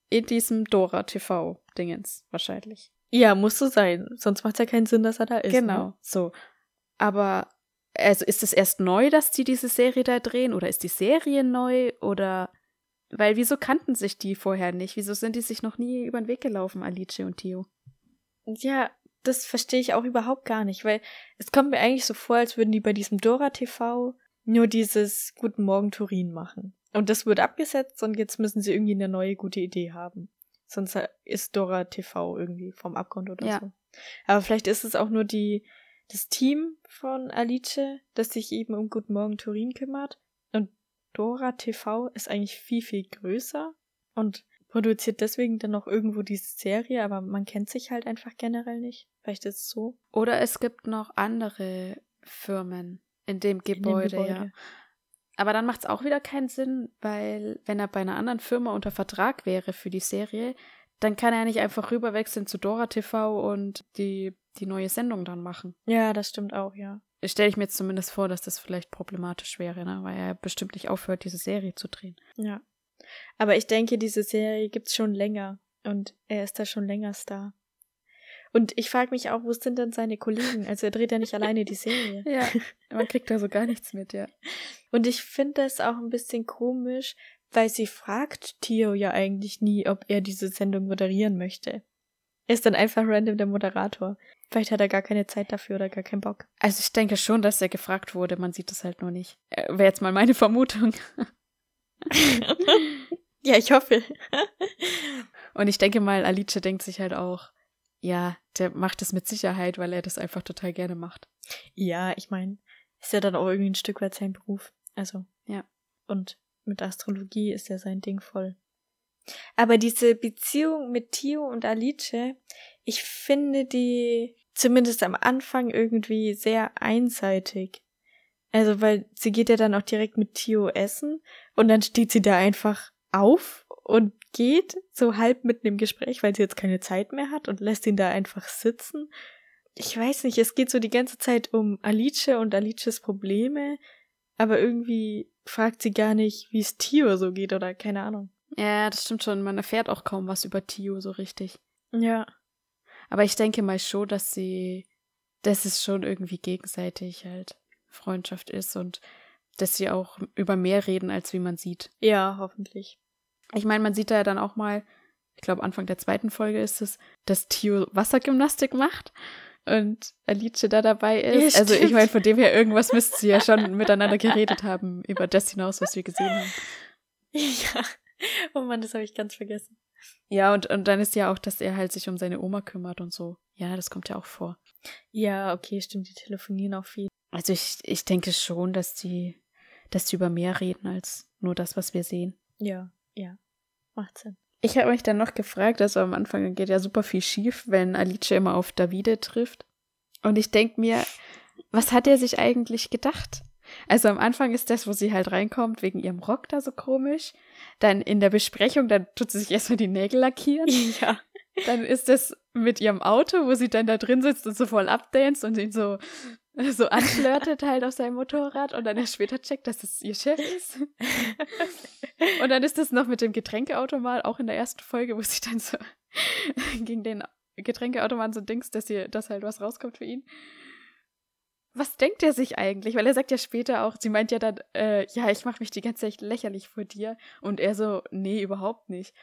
In diesem Dora TV-Dingens wahrscheinlich. Ja, muss so sein. Sonst macht es ja keinen Sinn, dass er da ist. genau, Ne? so. Aber, also ist es erst neu, dass die diese Serie da drehen? Oder ist die Serie neu? Oder, weil wieso kannten sich die vorher nicht? Wieso sind die sich noch nie über den Weg gelaufen, Alice und Tio? Ja, das verstehe ich auch überhaupt gar nicht, weil es kommt mir eigentlich so vor, als würden die bei diesem Dora TV nur dieses Guten Morgen Turin machen. Und das wird abgesetzt und jetzt müssen sie irgendwie eine neue gute Idee haben. Sonst ist Dora TV irgendwie vom Abgrund oder Ja. so. Aber vielleicht ist es auch nur die, das Team von Alice, das sich eben um Guten Morgen Turin kümmert. Und Dora TV ist eigentlich viel, viel größer und produziert deswegen dann noch irgendwo diese Serie, aber man kennt sich halt einfach generell nicht. Vielleicht ist es so. Oder es gibt noch andere Firmen in dem in dem Gebäude, ja. Aber dann macht es auch wieder keinen Sinn, weil wenn er bei einer anderen Firma unter Vertrag wäre für die Serie, dann kann er nicht einfach rüberwechseln zu Dora TV und die, die neue Sendung dann machen. Ja, das stimmt auch, ja. Stelle ich mir jetzt zumindest vor, dass das vielleicht problematisch wäre, ne? weil er bestimmt nicht aufhört, diese Serie zu drehen. Ja. Aber ich denke, diese Serie gibt's schon länger und er ist da schon länger Star. Und ich frage mich auch, wo sind denn seine Kollegen? Also er dreht ja nicht alleine die Serie. Ja, man kriegt da so gar nichts mit, ja. Und ich finde das auch ein bisschen komisch, weil sie fragt Tio ja eigentlich nie, ob er diese Sendung moderieren möchte. Er ist dann einfach random der Moderator. Vielleicht hat er gar keine Zeit dafür oder gar keinen Bock. Also ich denke schon, dass er gefragt wurde, man sieht das halt nur nicht. Äh, Wäre jetzt mal meine Vermutung. ja, ich hoffe. Und ich denke mal, Alice denkt sich halt auch, ja, der macht es mit Sicherheit, weil er das einfach total gerne macht. Ja, ich meine, ist ja dann auch irgendwie ein Stück weit sein Beruf. Also. Ja. Und mit Astrologie ist ja sein Ding voll. Aber diese Beziehung mit Tio und Alice, ich finde die zumindest am Anfang irgendwie sehr einseitig. Also, weil sie geht ja dann auch direkt mit Tio essen und dann steht sie da einfach auf und geht so halb mitten im Gespräch, weil sie jetzt keine Zeit mehr hat und lässt ihn da einfach sitzen. Ich weiß nicht, es geht so die ganze Zeit um Alice und Alices Probleme, aber irgendwie fragt sie gar nicht, wie es Tio so geht oder keine Ahnung. Ja, das stimmt schon. Man erfährt auch kaum was über Tio so richtig. Ja. Aber ich denke mal schon, dass sie, dass es schon irgendwie gegenseitig halt Freundschaft ist und dass sie auch über mehr reden, als wie man sieht. Ja, hoffentlich. Ich meine, man sieht da ja dann auch mal, ich glaube Anfang der zweiten Folge ist es, dass Tio Wassergymnastik macht und Alice da dabei ist. Ja, also ich meine, von dem her irgendwas müssten sie ja schon miteinander geredet haben über das hinaus, was wir gesehen haben. Ja. Oh Mann, das habe ich ganz vergessen. Ja, und, und dann ist ja auch, dass er halt sich um seine Oma kümmert und so. Ja, das kommt ja auch vor. Ja, okay, stimmt, die telefonieren auch viel. Also ich, ich denke schon, dass die, dass die über mehr reden als nur das, was wir sehen. Ja, ja. Macht Sinn. Ich habe mich dann noch gefragt, also am Anfang geht ja super viel schief, wenn Alice immer auf Davide trifft. Und ich denke mir, was hat er sich eigentlich gedacht? Also am Anfang ist das, wo sie halt reinkommt, wegen ihrem Rock da so komisch. Dann in der Besprechung, dann tut sie sich erstmal die Nägel lackieren. Ja. Dann ist das mit ihrem Auto, wo sie dann da drin sitzt und so voll abdanzt und ihn so, so anflirtet halt auf seinem Motorrad und dann erst später checkt, dass das ihr Chef ist. Und dann ist das noch mit dem Getränkeautomat, auch in der ersten Folge, wo sie dann so gegen den Getränkeautomaten so dings, dass ihr, dass halt was rauskommt für ihn. Was denkt er sich eigentlich? Weil er sagt ja später auch, sie meint ja dann, äh, ja, ich mache mich die ganze Zeit lächerlich vor dir. Und er so, nee, überhaupt nicht.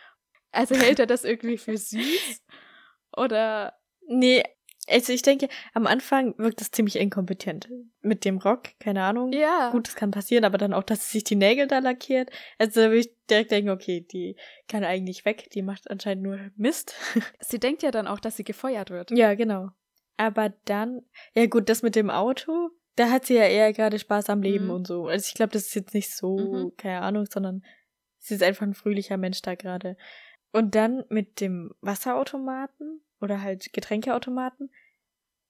Also hält er das irgendwie für süß? Oder Nee, also ich denke, am Anfang wirkt das ziemlich inkompetent. Mit dem Rock, keine Ahnung. ja. Gut, das kann passieren, aber dann auch, dass sie sich die Nägel da lackiert. Also da würde ich direkt denken, okay, die kann eigentlich weg, die macht anscheinend nur Mist. Sie denkt ja dann auch, dass sie gefeuert wird. ja, genau. Aber dann, ja gut, das mit dem Auto, da hat sie ja eher gerade Spaß am Leben Mhm. und so. Also ich glaube, das ist jetzt nicht so, Mhm. keine Ahnung, sondern sie ist einfach ein fröhlicher Mensch da gerade. Und dann mit dem Wasserautomaten oder halt Getränkeautomaten,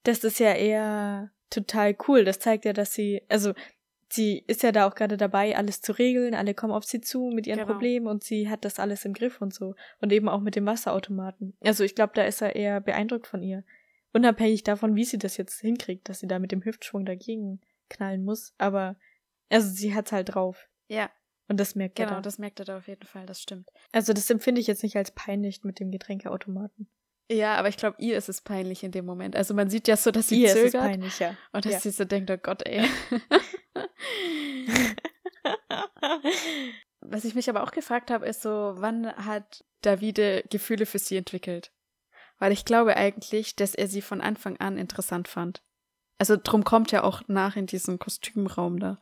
das ist ja eher total cool. Das zeigt ja, dass sie, also sie ist ja da auch gerade dabei, alles zu regeln. Alle kommen auf sie zu mit ihren Genau. Problemen und sie hat das alles im Griff und so. Und eben auch mit dem Wasserautomaten. Also ich glaube, da ist er eher beeindruckt von ihr. Unabhängig davon, wie sie das jetzt hinkriegt, dass sie da mit dem Hüftschwung dagegen knallen muss. Aber, also sie hat's halt drauf. Ja, Und das merkt er genau, da. das merkt er da auf jeden Fall, das stimmt. Also das empfinde ich jetzt nicht als peinlich mit dem Getränkeautomaten. Ja, aber ich glaube, ihr ist es peinlich in dem Moment. Also man sieht ja so, dass sie Ihr ist es zögert peinlich, ja. und dass Ja. sie so denkt, oh Gott, ey. Was ich mich aber auch gefragt habe, ist so, wann hat Davide Gefühle für sie entwickelt? Weil ich glaube eigentlich, dass er sie von Anfang an interessant fand. Also drum kommt er auch nach in diesen Kostümraum da.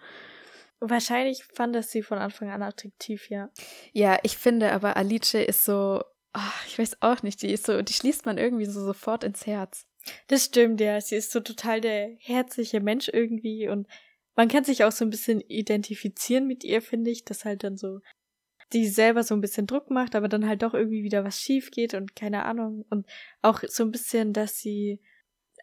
Wahrscheinlich fand das sie von Anfang an attraktiv, ja. Ja, ich finde aber Alice ist so, ach, ich weiß auch nicht, die ist so, die schließt man irgendwie so sofort ins Herz. Das stimmt, ja. Sie ist so total der herzliche Mensch irgendwie und man kann sich auch so ein bisschen identifizieren mit ihr, finde ich, dass halt dann so die selber so ein bisschen Druck macht, aber dann halt doch irgendwie wieder was schief geht und keine Ahnung. Und auch so ein bisschen, dass sie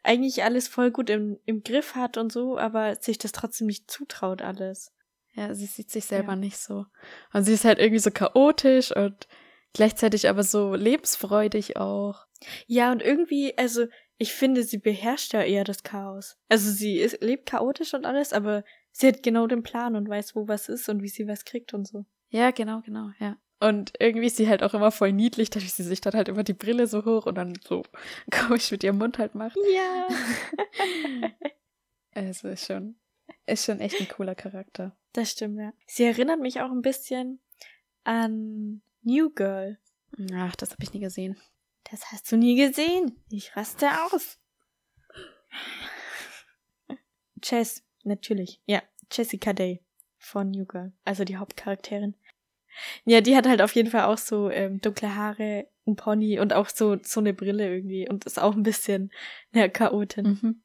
eigentlich alles voll gut im, im Griff hat und so, aber sich das trotzdem nicht zutraut, alles. Ja, sie sieht sich selber ja. nicht so. Und sie ist halt irgendwie so chaotisch und gleichzeitig aber so lebensfreudig auch. Ja, und irgendwie, also ich finde, sie beherrscht ja eher das Chaos. Also sie ist, lebt chaotisch und alles, aber sie hat genau den Plan und weiß, wo was ist und wie sie was kriegt und so. Ja, genau, genau, ja. Und irgendwie ist sie halt auch immer voll niedlich, dadurch sie sich dann halt immer die Brille so hoch und dann so komisch mit ihrem Mund halt macht. Ja. also ist schon, ist schon echt ein cooler Charakter. Das stimmt, ja. Sie erinnert mich auch ein bisschen an New Girl. Ach, das habe ich nie gesehen. Das hast du nie gesehen. Ich raste aus. Chess, natürlich. Ja, Jessica Day von New Girl, also die Hauptcharakterin. Ja, die hat halt auf jeden Fall auch so ähm, dunkle Haare, ein Pony und auch so so eine Brille irgendwie und ist auch ein bisschen eine Chaotin. Mhm.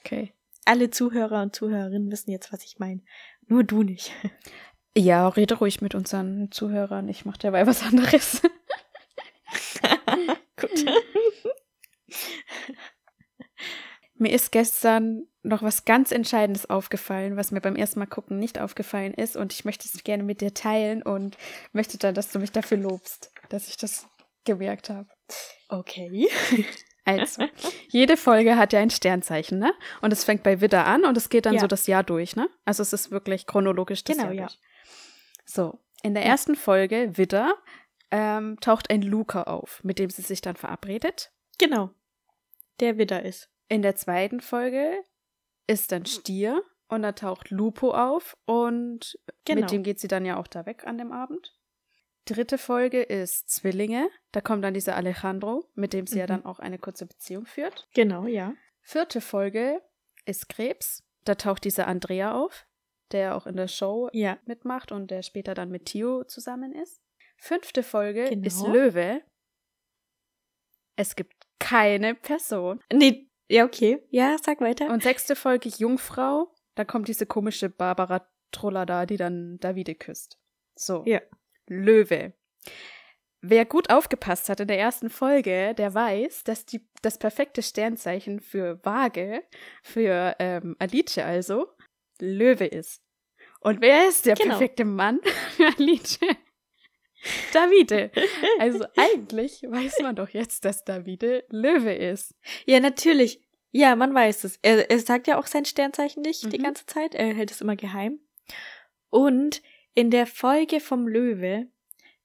Okay. Alle Zuhörer und Zuhörerinnen wissen jetzt, was ich meine. Nur du nicht. Ja, rede ruhig mit unseren Zuhörern. Ich mache dabei was anderes. Gut. Mir ist gestern noch was ganz Entscheidendes aufgefallen, was mir beim ersten Mal gucken nicht aufgefallen ist und ich möchte es gerne mit dir teilen und möchte dann, dass du mich dafür lobst, dass ich das gemerkt habe. Okay. Also, jede Folge hat ja ein Sternzeichen, ne? Und es fängt bei Widder an und es geht dann ja. so das Jahr durch, ne? Also es ist wirklich chronologisch das genau, Jahr ja. durch. So, in der ersten Folge, Widder, ähm, taucht ein Luca auf, mit dem sie sich dann verabredet. Genau. Der Widder ist. In der zweiten Folge ist dann Stier und da taucht Lupo auf und genau. mit dem geht sie dann ja auch da weg an dem Abend. Dritte Folge ist Zwillinge. Da kommt dann dieser Alejandro, mit dem sie mhm. ja dann auch eine kurze Beziehung führt. Genau, ja. Vierte Folge ist Krebs. Da taucht dieser Andrea auf, der auch in der Show ja. mitmacht und der später dann mit Tio zusammen ist. Fünfte Folge genau. ist Löwe. Es gibt keine Person. Nee, ja, okay. Ja, sag weiter. Und sechste Folge Jungfrau. Da kommt diese komische Barbara Troller da, die dann Davide küsst. So. Ja. Löwe. Wer gut aufgepasst hat in der ersten Folge, der weiß, dass die, das perfekte Sternzeichen für Waage, für ähm, Alice also, Löwe ist. Und wer ist der genau. perfekte Mann für Alice? Davide. Also eigentlich weiß man doch jetzt, dass Davide Löwe ist. Ja, natürlich. Ja, man weiß es. Er, er sagt ja auch sein Sternzeichen nicht mhm. die ganze Zeit. Er hält es immer geheim. Und in der Folge vom Löwe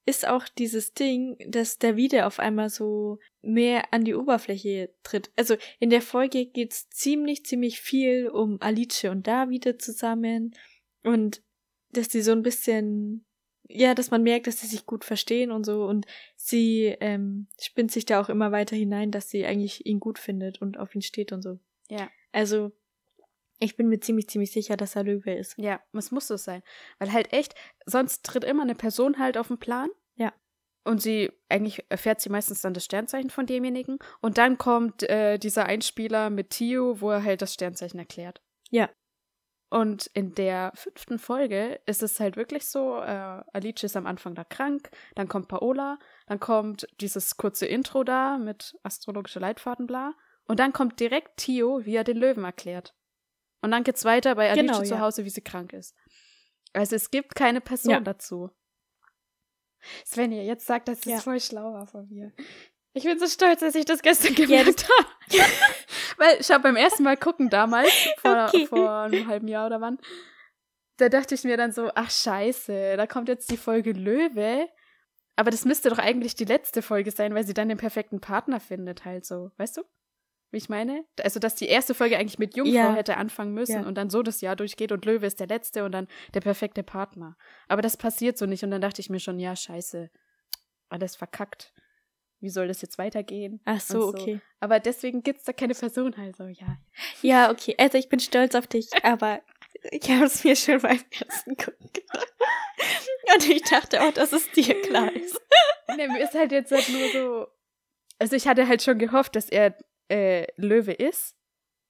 ist auch dieses Ding, dass Davide auf einmal so mehr an die Oberfläche tritt. Also in der Folge geht's ziemlich, ziemlich viel um Alice und Davide zusammen und dass die so ein bisschen ja, dass man merkt, dass sie sich gut verstehen und so und sie ähm, spinnt sich da auch immer weiter hinein, dass sie eigentlich ihn gut findet und auf ihn steht und so. Ja. Also ich bin mir ziemlich, ziemlich sicher, dass er Löwe ist. Ja, es muss so sein. Weil halt echt, sonst tritt immer eine Person halt auf den Plan. Ja. Und sie, eigentlich erfährt sie meistens dann das Sternzeichen von demjenigen. Und dann kommt äh, dieser Einspieler mit Tio, wo er halt das Sternzeichen erklärt. Ja. Und in der fünften Folge ist es halt wirklich so, äh, Alice ist am Anfang da krank, dann kommt Paola, dann kommt dieses kurze Intro da mit astrologische Leitfaden, bla. Und dann kommt direkt Tio, wie er den Löwen erklärt. Und dann geht's weiter bei Alice genau, zu ja. Hause, wie sie krank ist. Also es gibt keine Person Ja. dazu. Svenja, jetzt sagt, das ist Ja. voll schlau war von mir. Ich bin so stolz, dass ich das gestern gemerkt habe. Weil ich habe beim ersten Mal gucken damals, vor, Okay. vor einem halben Jahr oder wann, da dachte ich mir dann so, ach scheiße, da kommt jetzt die Folge Löwe. Aber das müsste doch eigentlich die letzte Folge sein, weil sie dann den perfekten Partner findet, halt so. Weißt du? Wie ich meine? Also, dass die erste Folge eigentlich mit Jungfrau Ja. hätte anfangen müssen Ja. und dann so das Jahr durchgeht und Löwe ist der letzte und dann der perfekte Partner. Aber das passiert so nicht und dann dachte ich mir schon, ja, scheiße, alles verkackt. Wie soll das jetzt weitergehen? Ach so, Und okay. Aber deswegen gibt's da keine Person, also ja. Ja, okay. Also ich bin stolz auf dich, aber ich habe es mir schon beim ersten Gucken gedacht. Und ich dachte auch, dass es dir klar ist. nee, mir ist halt jetzt halt nur so. Also ich hatte halt schon gehofft, dass er äh, Löwe ist.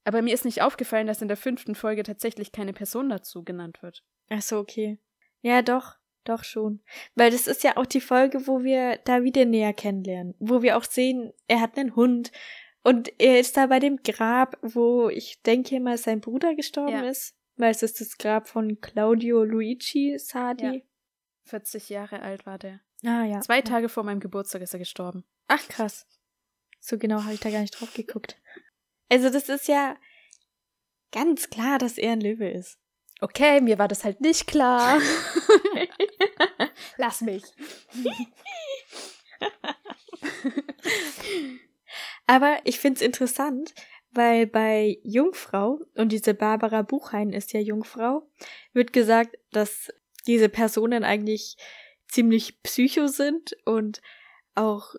Aber mir ist nicht aufgefallen, dass in der fünften Folge tatsächlich keine Person dazu genannt wird. Ach so, okay. Ja, doch, doch schon. Weil das ist ja auch die Folge, wo wir Davide näher kennenlernen. Wo wir auch sehen, er hat einen Hund. Und er ist da bei dem Grab, wo ich denke mal sein Bruder gestorben Ja. ist. Weil es ist das Grab von Claudio Luigi Sardi. Ja. 40 Jahre alt war der. Ah ja. Zwei ja. Tage vor meinem Geburtstag ist er gestorben. Ach krass. So genau habe ich da gar nicht drauf geguckt. Also das ist ja ganz klar, dass er ein Löwe ist. Okay, mir war das halt nicht klar. Lass mich. Aber ich find's interessant, weil bei Jungfrau, und diese Barbara Buchheim ist ja Jungfrau, wird gesagt, dass diese Personen eigentlich ziemlich psycho sind und auch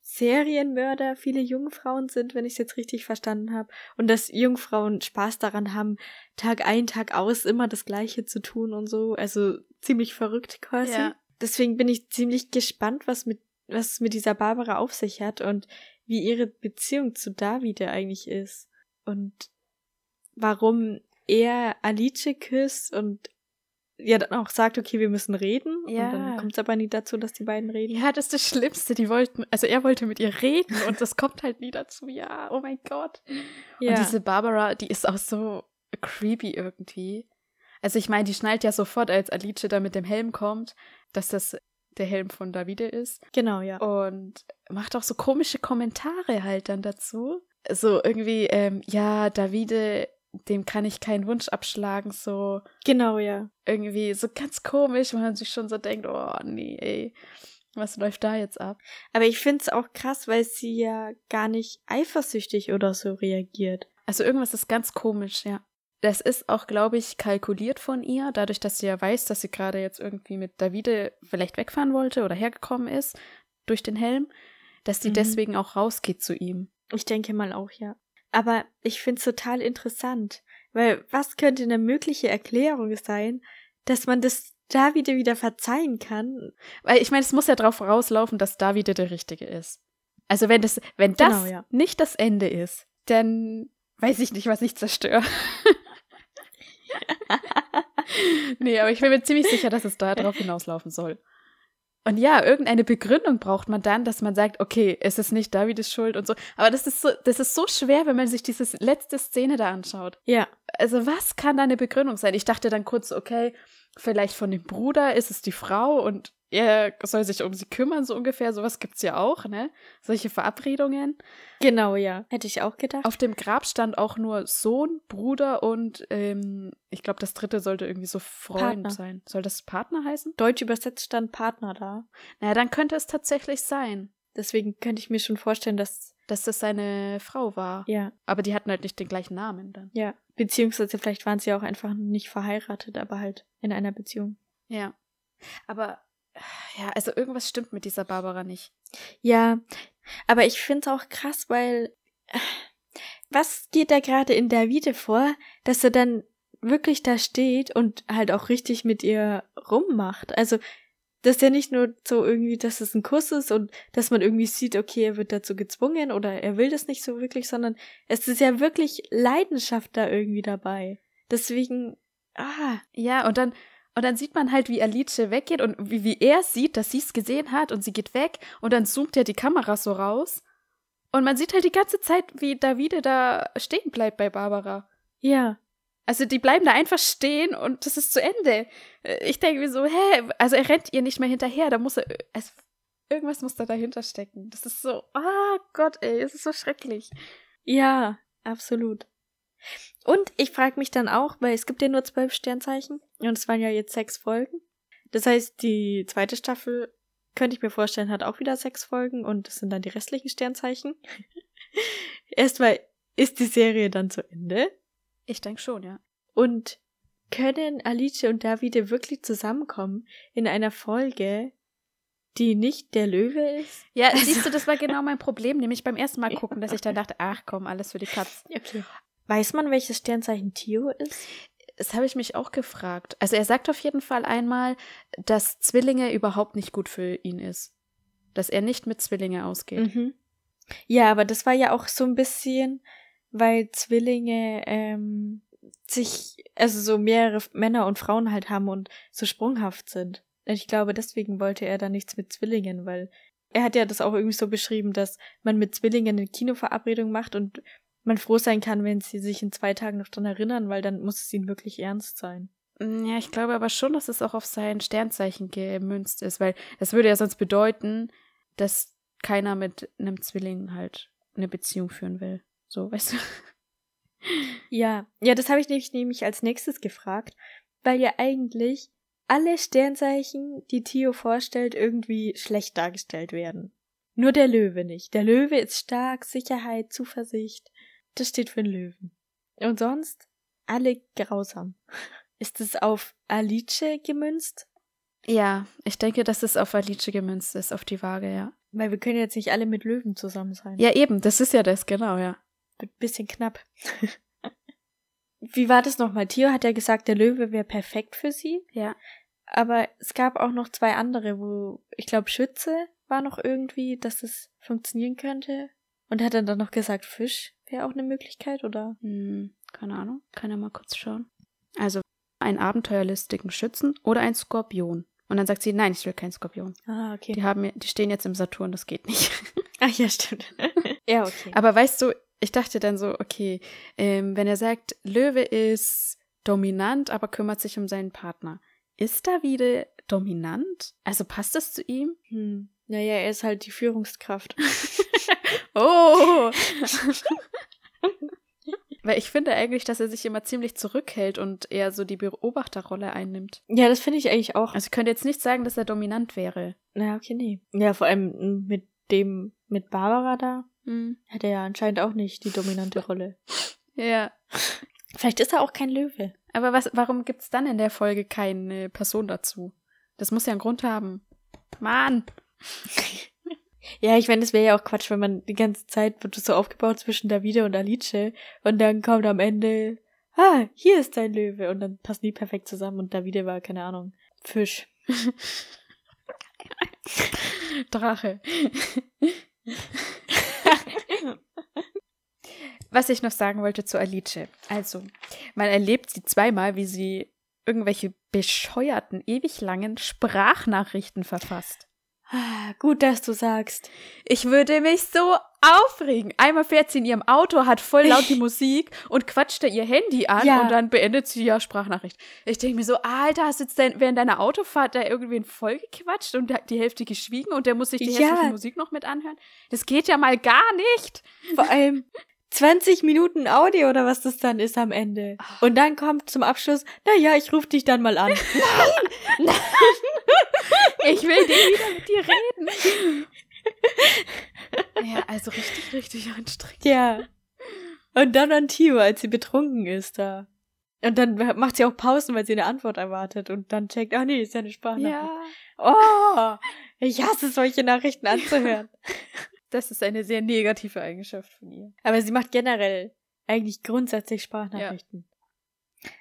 Serienmörder viele Jungfrauen sind, wenn ich es jetzt richtig verstanden habe. Und dass Jungfrauen Spaß daran haben, Tag ein, Tag aus immer das Gleiche zu tun und so. Also ziemlich verrückt quasi. Ja. Deswegen bin ich ziemlich gespannt, was mit, was es mit dieser Barbara auf sich hat und wie ihre Beziehung zu Davide eigentlich ist. Und warum er Alice küsst und ja dann auch sagt, okay, wir müssen reden. Ja. Und dann kommt es aber nie dazu, dass die beiden reden. Ja, das ist das Schlimmste. Die wollten, also er wollte mit ihr reden und das kommt halt nie dazu. Ja, oh mein Gott. Ja. Und diese Barbara, die ist auch so creepy irgendwie. Also ich meine, die schnallt ja sofort, als Alice da mit dem Helm kommt, dass das der Helm von Davide ist. Genau, ja. Und macht auch so komische Kommentare halt dann dazu. So irgendwie, ähm, ja, Davide, dem kann ich keinen Wunsch abschlagen, so Genau, ja. irgendwie so ganz komisch, wo man sich schon so denkt, oh nee, ey, was läuft da jetzt ab? Aber ich find's auch krass, weil sie ja gar nicht eifersüchtig oder so reagiert. Also irgendwas ist ganz komisch, ja. Das ist auch, glaube ich, kalkuliert von ihr, dadurch, dass sie ja weiß, dass sie gerade jetzt irgendwie mit Davide vielleicht wegfahren wollte oder hergekommen ist durch den Helm, dass sie Mhm. deswegen auch rausgeht zu ihm. Ich denke mal auch, ja. Aber ich find's total interessant, weil was könnte eine mögliche Erklärung sein, dass man das Davide wieder verzeihen kann? Weil ich meine, es muss ja drauf rauslaufen, dass Davide der Richtige ist. Also wenn das, wenn das Genau, ja. nicht das Ende ist, dann weiß ich nicht, was ich zerstöre. nee, aber ich bin mir ziemlich sicher, dass es da drauf hinauslaufen soll. Und ja, irgendeine Begründung braucht man dann, dass man sagt, okay, es ist nicht Davides Schuld und so. Aber das ist so, das ist so schwer, wenn man sich diese letzte Szene da anschaut. Ja, Also was kann da eine Begründung sein? Ich dachte dann kurz, okay, vielleicht von dem Bruder ist es die Frau und er soll sich um sie kümmern, so ungefähr. Sowas gibt's ja auch, ne? Solche Verabredungen. genau, ja. Hätte ich auch gedacht. Auf dem Grab stand auch nur Sohn, Bruder und ähm, ich glaube, das dritte sollte irgendwie so Freund Partner. sein. Soll das Partner heißen? Deutsch übersetzt stand Partner da. Naja, dann könnte es tatsächlich sein, Deswegen könnte ich mir schon vorstellen, dass, dass das seine Frau war. ja, Aber die hatten halt nicht den gleichen Namen dann. ja. Beziehungsweise vielleicht waren sie auch einfach nicht verheiratet, aber halt in einer Beziehung. Ja. Aber ja, also irgendwas stimmt mit dieser Barbara nicht. Ja, aber ich finde es auch krass, weil was geht da gerade in Davide vor, dass er dann wirklich da steht und halt auch richtig mit ihr rummacht? Also, dass ja nicht nur so irgendwie, dass es ein Kuss ist und dass man irgendwie sieht, okay, er wird dazu gezwungen oder er will das nicht so wirklich, sondern es ist ja wirklich Leidenschaft da irgendwie dabei. Deswegen, ah, Ja, und dann, und dann sieht man halt, wie Alice weggeht und wie, wie er sieht, dass sie es gesehen hat und sie geht weg und dann zoomt er die Kamera so raus. Und man sieht halt die ganze Zeit, wie Davide da stehen bleibt bei Barbara. ja, Also die bleiben da einfach stehen und das ist zu Ende. Ich denke mir so, hä, also er rennt ihr nicht mehr hinterher, da muss er, also irgendwas muss da dahinter stecken. Das ist so, ah Gott, ey, es ist so schrecklich. Ja, absolut. Und ich frage mich dann auch, weil es gibt ja nur zwölf Sternzeichen und es waren ja jetzt sechs Folgen. Das heißt, die zweite Staffel, könnte ich mir vorstellen, hat auch wieder sechs Folgen und das sind dann die restlichen Sternzeichen. Erstmal ist die Serie dann zu Ende Ich denke schon, ja. und können Alice und Davide wirklich zusammenkommen in einer Folge, die nicht der Löwe ist? Ja, Also- siehst du, das war genau mein Problem, nämlich beim ersten Mal gucken, dass ich dann dachte, ach komm, alles für die Katz. Okay. Weiß man, welches Sternzeichen Tio ist? Das habe ich mich auch gefragt. Also er sagt auf jeden Fall einmal, dass Zwillinge überhaupt nicht gut für ihn ist. dass er nicht mit Zwillinge ausgeht. Mhm. Ja, aber das war ja auch so ein bisschen, weil Zwillinge ähm, sich, also so mehrere Männer und Frauen halt haben und so sprunghaft sind. Und ich glaube, deswegen wollte er da nichts mit Zwillingen, weil er hat ja das auch irgendwie so beschrieben, dass man mit Zwillingen eine Kinoverabredung macht und man froh sein kann, wenn sie sich in zwei Tagen noch dran erinnern, weil dann muss es ihnen wirklich ernst sein. Mm, Ja, ich glaube aber schon, dass es auch auf sein Sternzeichen gemünzt ist, weil das würde ja sonst bedeuten, dass keiner mit einem Zwilling halt eine Beziehung führen will. So, weißt du? Ja, ja, das habe ich nämlich, nämlich als nächstes gefragt, weil ja eigentlich alle Sternzeichen, die Theo vorstellt, irgendwie schlecht dargestellt werden. Nur der Löwe nicht. Der Löwe ist stark, Sicherheit, Zuversicht. Das steht für den Löwen. Und sonst alle grausam. Ist es auf Alice gemünzt? Ja, ich denke, dass es auf Alice gemünzt ist, auf die Waage, ja. Weil wir können jetzt nicht alle mit Löwen zusammen sein. Ja, eben, das ist ja das, genau, ja. Wird bisschen knapp. Wie war das nochmal? Theo hat ja gesagt, der Löwe wäre perfekt für sie. Ja. Aber es gab auch noch zwei andere, wo ich glaube, Schütze war noch irgendwie, dass es funktionieren könnte. Und hat dann dann noch gesagt, Fisch wäre auch eine Möglichkeit, oder? Hm, keine Ahnung, kann ja mal kurz schauen. Also, einen abenteuerlustigen Schützen oder ein Skorpion. Und dann sagt sie, nein, ich will keinen Skorpion. Ah, okay. Die haben, die stehen jetzt im Saturn, das geht nicht. Ach ja, stimmt. ja, okay. Aber weißt du, ich dachte dann so, okay, ähm, wenn er sagt, Löwe ist dominant, aber kümmert sich um seinen Partner, ist da wieder dominant? Also passt das zu ihm? Hm. Naja, er ist halt die Führungskraft. Oh! Weil ich finde eigentlich, dass er sich immer ziemlich zurückhält und eher so die Beobachterrolle einnimmt. ja, das finde ich eigentlich auch. Also ich könnte jetzt nicht sagen, dass er dominant wäre. Na, okay, nee. Ja, vor allem mm, mit dem, mit Barbara da, Hm. hat er ja anscheinend auch nicht die dominante Rolle. Ja. Vielleicht ist er auch kein Löwe. Aber was, warum gibt's dann in der Folge keine Person dazu? Das muss ja einen Grund haben. Mann! Ja, ich meine, das wäre ja auch Quatsch, wenn man die ganze Zeit wird das so aufgebaut zwischen Davide und Alice und dann kommt am Ende, ah, hier ist dein Löwe und dann passt die perfekt zusammen und Davide war, keine Ahnung, Fisch. Drache. Was ich noch sagen wollte zu Alice. Also, man erlebt sie zweimal, wie sie irgendwelche bescheuerten, ewig langen Sprachnachrichten verfasst. Gut, dass du sagst. Ich würde mich so aufregen. Einmal fährt sie in ihrem Auto, hat voll laut die Musik und quatscht da ihr Handy an Ja. und dann beendet sie ja Sprachnachricht. Ich denke mir so, Alter, hast du jetzt dein, während deiner Autofahrt da irgendwen voll gequatscht und die Hälfte geschwiegen und der muss sich die Ja. hässliche Musik noch mit anhören? Das geht ja mal gar nicht. Vor allem 20 Minuten Audio oder was das dann ist am Ende. Und dann kommt zum Abschluss, na ja, ich rufe dich dann mal an. Ich will wieder mit dir reden. ja, also richtig, richtig anstrengend. ja. Und dann an Tio, als sie betrunken ist da. Und dann macht sie auch Pausen, weil sie eine Antwort erwartet und dann checkt, ah nee, ist ja eine Sprachnachricht. Ja. Oh, ich hasse solche Nachrichten anzuhören. Das ist eine sehr negative Eigenschaft von ihr. Aber sie macht generell eigentlich grundsätzlich Sprachnachrichten.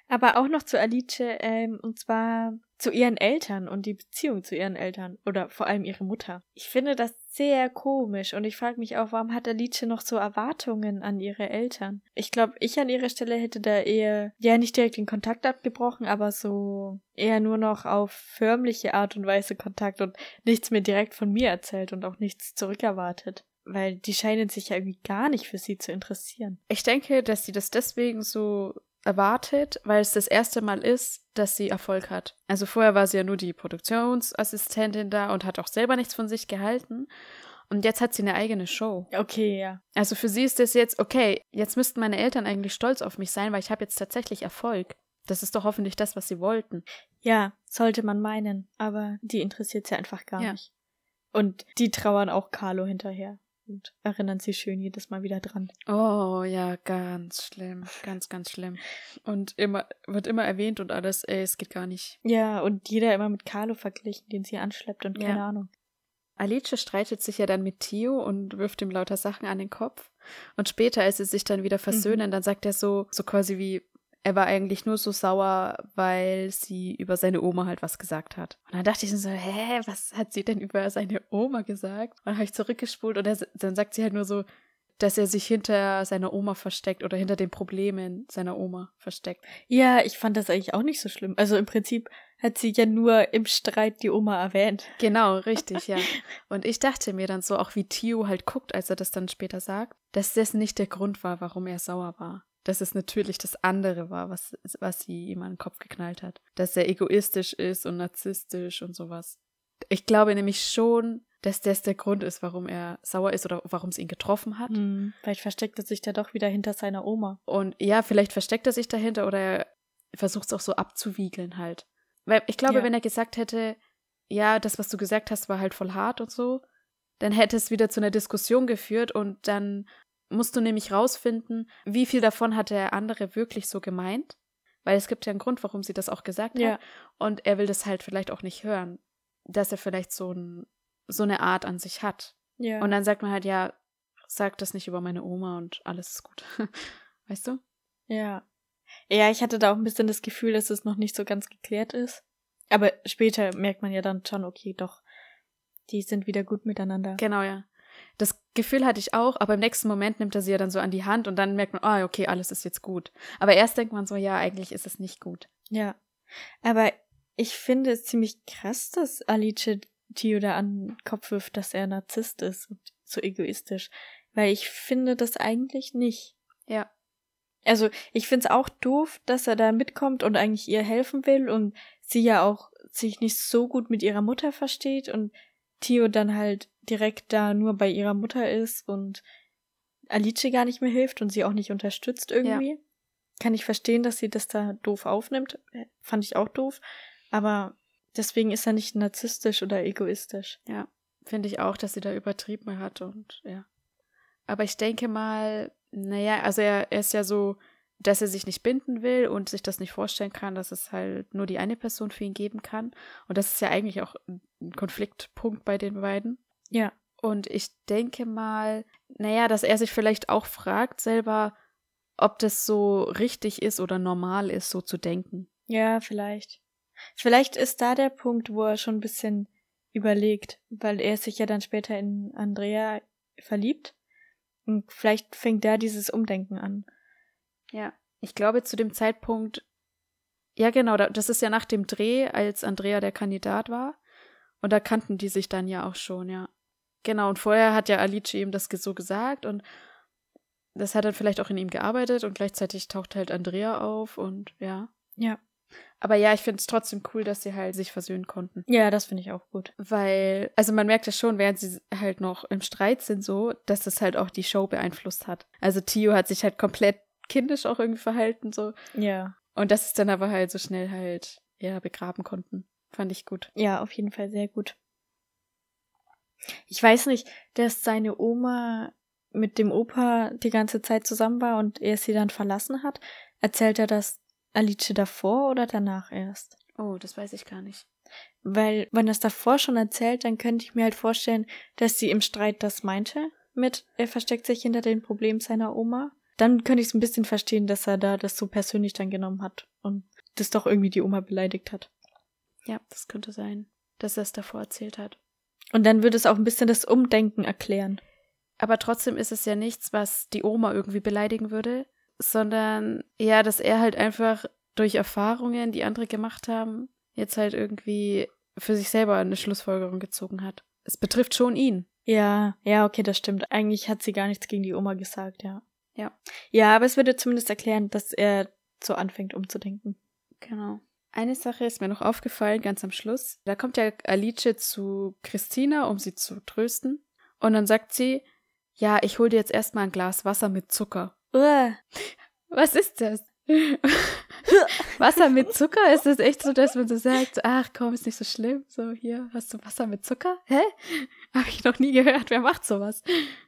Aber auch noch zu Alice, ähm, und zwar zu ihren Eltern und die Beziehung zu ihren Eltern oder vor allem ihre Mutter. Ich finde das sehr komisch und ich frage mich auch, warum hat Alice noch so Erwartungen an ihre Eltern? Ich glaube, ich an ihrer Stelle hätte da eher, ja, nicht direkt den Kontakt abgebrochen, aber so eher nur noch auf förmliche Art und Weise Kontakt und nichts mehr direkt von mir erzählt und auch nichts zurückerwartet. Weil die scheinen sich ja irgendwie gar nicht für sie zu interessieren. Ich denke, dass sie das deswegen so erwartet, weil es das erste Mal ist, dass sie Erfolg hat. Also vorher war sie ja nur die Produktionsassistentin da und hat auch selber nichts von sich gehalten. Und jetzt hat sie eine eigene Show. Okay, ja. Also für sie ist das jetzt, okay, jetzt müssten meine Eltern eigentlich stolz auf mich sein, weil ich habe jetzt tatsächlich Erfolg. Das ist doch hoffentlich das, was sie wollten. Ja, sollte man meinen. Aber die interessiert sie einfach gar Ja. nicht. Und die trauern auch Carlo hinterher und erinnern sie schön jedes Mal wieder dran. Oh ja, ganz schlimm, ganz, ganz schlimm. Und immer, wird immer erwähnt und alles, ey, es geht gar nicht. Ja, und jeder immer mit Carlo verglichen, den sie anschleppt und Ja. keine Ahnung. Alice streitet sich ja dann mit Theo und wirft ihm lauter Sachen an den Kopf. Und später, als sie sich dann wieder versöhnen, dann sagt er so, so quasi wie, er war eigentlich nur so sauer, weil sie über seine Oma halt was gesagt hat. Und dann dachte ich so, hä, was hat sie denn über seine Oma gesagt? Und dann habe ich zurückgespult und er, dann sagt sie halt nur so, dass er sich hinter seiner Oma versteckt oder hinter den Problemen seiner Oma versteckt. Ja, ich fand das eigentlich auch nicht so schlimm. Also im Prinzip hat sie ja nur im Streit die Oma erwähnt. Genau, richtig, ja. Und ich dachte mir dann so, auch wie Theo halt guckt, als er das dann später sagt, dass das nicht der Grund war, warum er sauer war. Dass es natürlich das andere war, was, was sie ihm an den Kopf geknallt hat. Dass er egoistisch ist und narzisstisch und sowas. Ich glaube nämlich schon, dass das der Grund ist, warum er sauer ist oder warum es ihn getroffen hat. Hm, vielleicht versteckt er sich da doch wieder hinter seiner Oma. Und ja, vielleicht versteckt er sich dahinter oder er versucht es auch so abzuwiegeln halt. Weil ich glaube, Ja. wenn er gesagt hätte, ja, das, was du gesagt hast, war halt voll hart und so, dann hätte es wieder zu einer Diskussion geführt und dann musst du nämlich rausfinden, wie viel davon hat der andere wirklich so gemeint. Weil es gibt ja einen Grund, warum sie das auch gesagt Ja. hat. Und er will das halt vielleicht auch nicht hören, dass er vielleicht so, ein, so eine Art an sich hat. Ja. Und dann sagt man halt, ja, sag das nicht über meine Oma und alles ist gut. weißt du? Ja. Ja, ich hatte da auch ein bisschen das Gefühl, dass es noch nicht so ganz geklärt ist. Aber später merkt man ja dann schon, okay, doch, die sind wieder gut miteinander. Genau, ja. Das Gefühl hatte ich auch, aber im nächsten Moment nimmt er sie ja dann so an die Hand und dann merkt man, ah, okay, alles ist jetzt gut. Aber erst denkt man so, ja, eigentlich ist es nicht gut. Ja. Aber ich finde es ziemlich krass, dass Alice Tio da an den Kopf wirft, dass er Narzisst ist und so egoistisch. Weil ich finde das eigentlich nicht. Ja. Also, ich finde es auch doof, dass er da mitkommt und eigentlich ihr helfen will und sie ja auch sich nicht so gut mit ihrer Mutter versteht und Tio dann halt direkt da nur bei ihrer Mutter ist und Alice gar nicht mehr hilft und sie auch nicht unterstützt irgendwie. Kann ich verstehen, dass sie das da doof aufnimmt. Äh, Fand ich auch doof. Aber deswegen ist er nicht narzisstisch oder egoistisch. Ja, finde ich auch, dass sie da übertrieben hat und ja. Aber ich denke mal, naja, also er, er ist ja so, dass er sich nicht binden will und sich das nicht vorstellen kann, dass es halt nur die eine Person für ihn geben kann. Und das ist ja eigentlich auch ein Konfliktpunkt bei den beiden. Ja. Und ich denke mal, naja, dass er sich vielleicht auch fragt selber, ob das so richtig ist oder normal ist, so zu denken. Ja, vielleicht. Vielleicht ist da der Punkt, wo er schon ein bisschen überlegt, weil er sich ja dann später in Andrea verliebt. Und vielleicht fängt da dieses Umdenken an. Ja. Ich glaube, zu dem Zeitpunkt, ja genau, da- das ist ja nach dem Dreh, als Andrea der Kandidat war. Und da kannten die sich dann ja auch schon, ja. Genau, und vorher hat ja Alice ihm das so gesagt und das hat dann vielleicht auch in ihm gearbeitet und gleichzeitig taucht halt Andrea auf und ja. Ja. Aber ja, ich finde es trotzdem cool, dass sie halt sich versöhnen konnten. Ja, das finde ich auch gut. Weil, also man merkt ja schon, während sie halt noch im Streit sind, so, dass das halt auch die Show beeinflusst hat. Also Tio hat sich halt komplett kindisch auch irgendwie verhalten, so. Ja. Und dass es dann aber halt so schnell halt, ja, begraben konnten. Fand ich gut. Ja, auf jeden Fall sehr gut. Ich weiß nicht, dass seine Oma mit dem Opa die ganze Zeit zusammen war und er sie dann verlassen hat. Erzählt er das Alice davor oder danach erst? Oh, das weiß ich gar nicht. Weil, wenn er es davor schon erzählt, dann könnte ich mir halt vorstellen, dass sie im Streit das meinte mit, er versteckt sich hinter den Problemen seiner Oma. Dann könnte ich es ein bisschen verstehen, dass er da das so persönlich dann genommen hat und das doch irgendwie die Oma beleidigt hat. Ja, das könnte sein, dass er es davor erzählt hat. Und dann würde es auch ein bisschen das Umdenken erklären. Aber trotzdem ist es ja nichts, was die Oma irgendwie beleidigen würde, sondern ja, dass er halt einfach durch Erfahrungen, die andere gemacht haben, jetzt halt irgendwie für sich selber eine Schlussfolgerung gezogen hat. Es betrifft schon ihn. Ja, ja, okay, das stimmt. Eigentlich hat sie gar nichts gegen die Oma gesagt, ja. Ja. Ja, aber es würde zumindest erklären, dass er so anfängt umzudenken. Genau. Eine Sache ist mir noch aufgefallen, ganz am Schluss. Da kommt ja Alice zu Christina, um sie zu trösten. Und dann sagt sie, ja, ich hol dir jetzt erstmal ein Glas Wasser mit Zucker. Uah. Was ist das? Wasser mit Zucker? Ist das echt so, dass man so sagt, ach komm, ist nicht so schlimm. So, hier, hast du Wasser mit Zucker? Hä? Habe ich noch nie gehört. Wer macht sowas?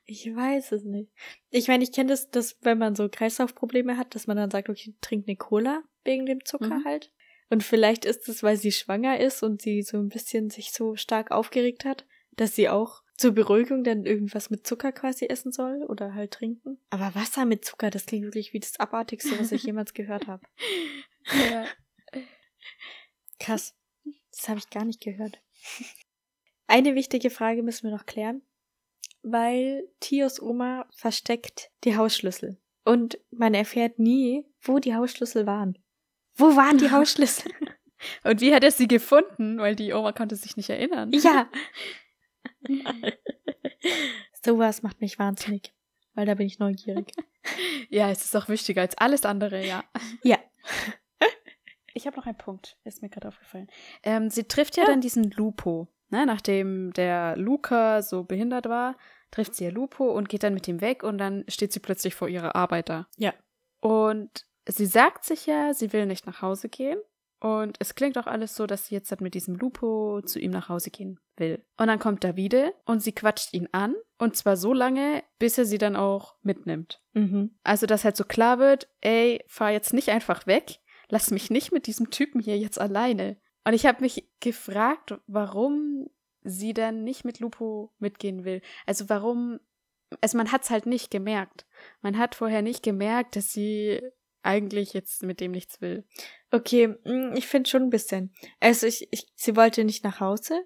Ich weiß es nicht. Ich meine, ich kenne das, dass wenn man so Kreislaufprobleme hat, dass man dann sagt, okay, trink eine Cola wegen dem Zucker Mhm. halt. Und vielleicht ist es, weil sie schwanger ist und sie so ein bisschen sich so stark aufgeregt hat, dass sie auch zur Beruhigung dann irgendwas mit Zucker quasi essen soll oder halt trinken. Aber Wasser mit Zucker, das klingt wirklich wie das Abartigste, was ich jemals gehört habe. Ja. Krass. Das habe ich gar nicht gehört. Eine wichtige Frage müssen wir noch klären, weil Tios Oma versteckt die Hausschlüssel. Und man erfährt nie, wo die Hausschlüssel waren. Wo waren die Hausschlüssel? Und wie hat er sie gefunden? Weil die Oma konnte sich nicht erinnern. ja. Sowas macht mich wahnsinnig, weil da bin ich neugierig. Ja, es ist auch wichtiger als alles andere, ja. Ja. Ich habe noch einen Punkt, ist mir gerade aufgefallen. Ähm, sie trifft ja, Ja. dann diesen Lupo. Ne? Nachdem der Luca so behindert war, trifft sie ja Lupo und geht dann mit ihm weg und dann steht sie plötzlich vor ihrer Arbeit da. Ja. Und sie sagt sich ja, sie will nicht nach Hause gehen. Und es klingt auch alles so, dass sie jetzt halt mit diesem Lupo zu ihm nach Hause gehen will. Und dann kommt Davide und sie quatscht ihn an. Und zwar so lange, bis er sie dann auch mitnimmt. Mhm. Also, dass halt so klar wird, ey, fahr jetzt nicht einfach weg, lass mich nicht mit diesem Typen hier jetzt alleine. Und ich habe mich gefragt, warum sie dann nicht mit Lupo mitgehen will. Also warum, also man hat's halt nicht gemerkt. Man hat vorher nicht gemerkt, dass sie eigentlich jetzt mit dem nichts will. Okay, mm, ich finde schon ein bisschen. Also ich, ich, sie wollte nicht nach Hause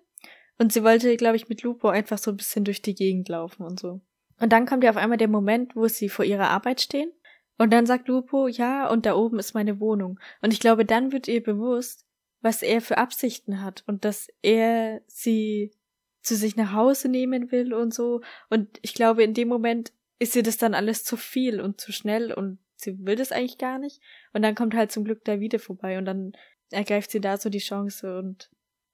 und sie wollte, glaube ich, mit Lupo einfach so ein bisschen durch die Gegend laufen und so. Und dann kommt ja auf einmal der Moment, wo sie vor ihrer Arbeit stehen und dann sagt Lupo, ja, und da oben ist meine Wohnung. Und ich glaube, dann wird ihr bewusst, was er für Absichten hat und dass er sie zu sich nach Hause nehmen will und so. Und ich glaube, in dem Moment ist ihr das dann alles zu viel und zu schnell und sie will das eigentlich gar nicht. Und dann kommt halt zum Glück Davide vorbei und dann ergreift sie da so die Chance und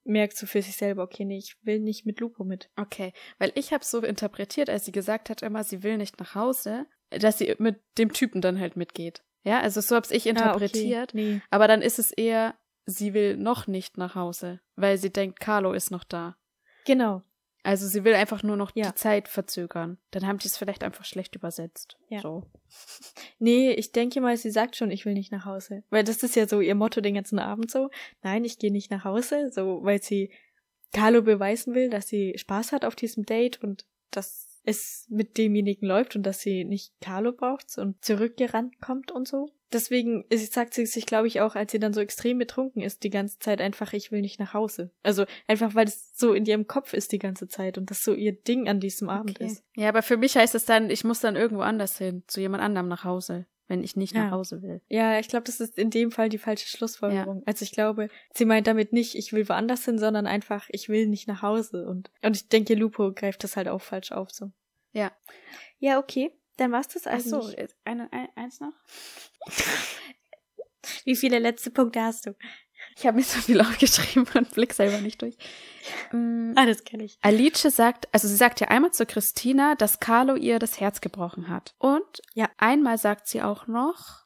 merkt so für sich selber, okay, nee, ich will nicht mit Lupo mit. Okay, weil ich habe so interpretiert, als sie gesagt hat immer, sie will nicht nach Hause, dass sie mit dem Typen dann halt mitgeht. Ja, also so hab's ich interpretiert. Ah, okay. Nee. Aber dann ist es eher, sie will noch nicht nach Hause, weil sie denkt, Carlo ist noch da. Genau. Also sie will einfach nur noch Ja. die Zeit verzögern. Dann haben die es vielleicht einfach schlecht übersetzt. Ja. So. Nee, ich denke mal, sie sagt schon, ich will nicht nach Hause. Weil das ist ja so ihr Motto den ganzen Abend so. Nein, ich gehe nicht nach Hause, so, weil sie Carlo beweisen will, dass sie Spaß hat auf diesem Date und dass es mit demjenigen läuft und dass sie nicht Carlo braucht und zurückgerannt kommt und so. Deswegen sagt sie sich, glaube ich, auch, als sie dann so extrem betrunken ist, die ganze Zeit einfach, ich will nicht nach Hause. Also einfach, weil es so in ihrem Kopf ist die ganze Zeit und das so ihr Ding an diesem Abend ist. Ja, aber für mich heißt es dann, ich muss dann irgendwo anders hin, zu jemand anderem nach Hause, wenn ich nicht Ja. nach Hause will. Ja, ich glaube, das ist in dem Fall die falsche Schlussfolgerung. Also ich glaube, sie meint damit nicht, ich will woanders hin, sondern einfach, ich will nicht nach Hause. Und, und ich denke, Lupo greift das halt auch falsch auf so. Ja. Ja, okay. Dann war's das Ach eigentlich. so, eine, ein, eins noch? Wie viele letzte Punkte hast du? Ich habe mir so viel aufgeschrieben und blick selber nicht durch. Mm, Ah, das kenne ich. Alice sagt, also sie sagt ja einmal zu Christina, dass Carlo ihr das Herz gebrochen hat. Und Ja. einmal sagt sie auch noch,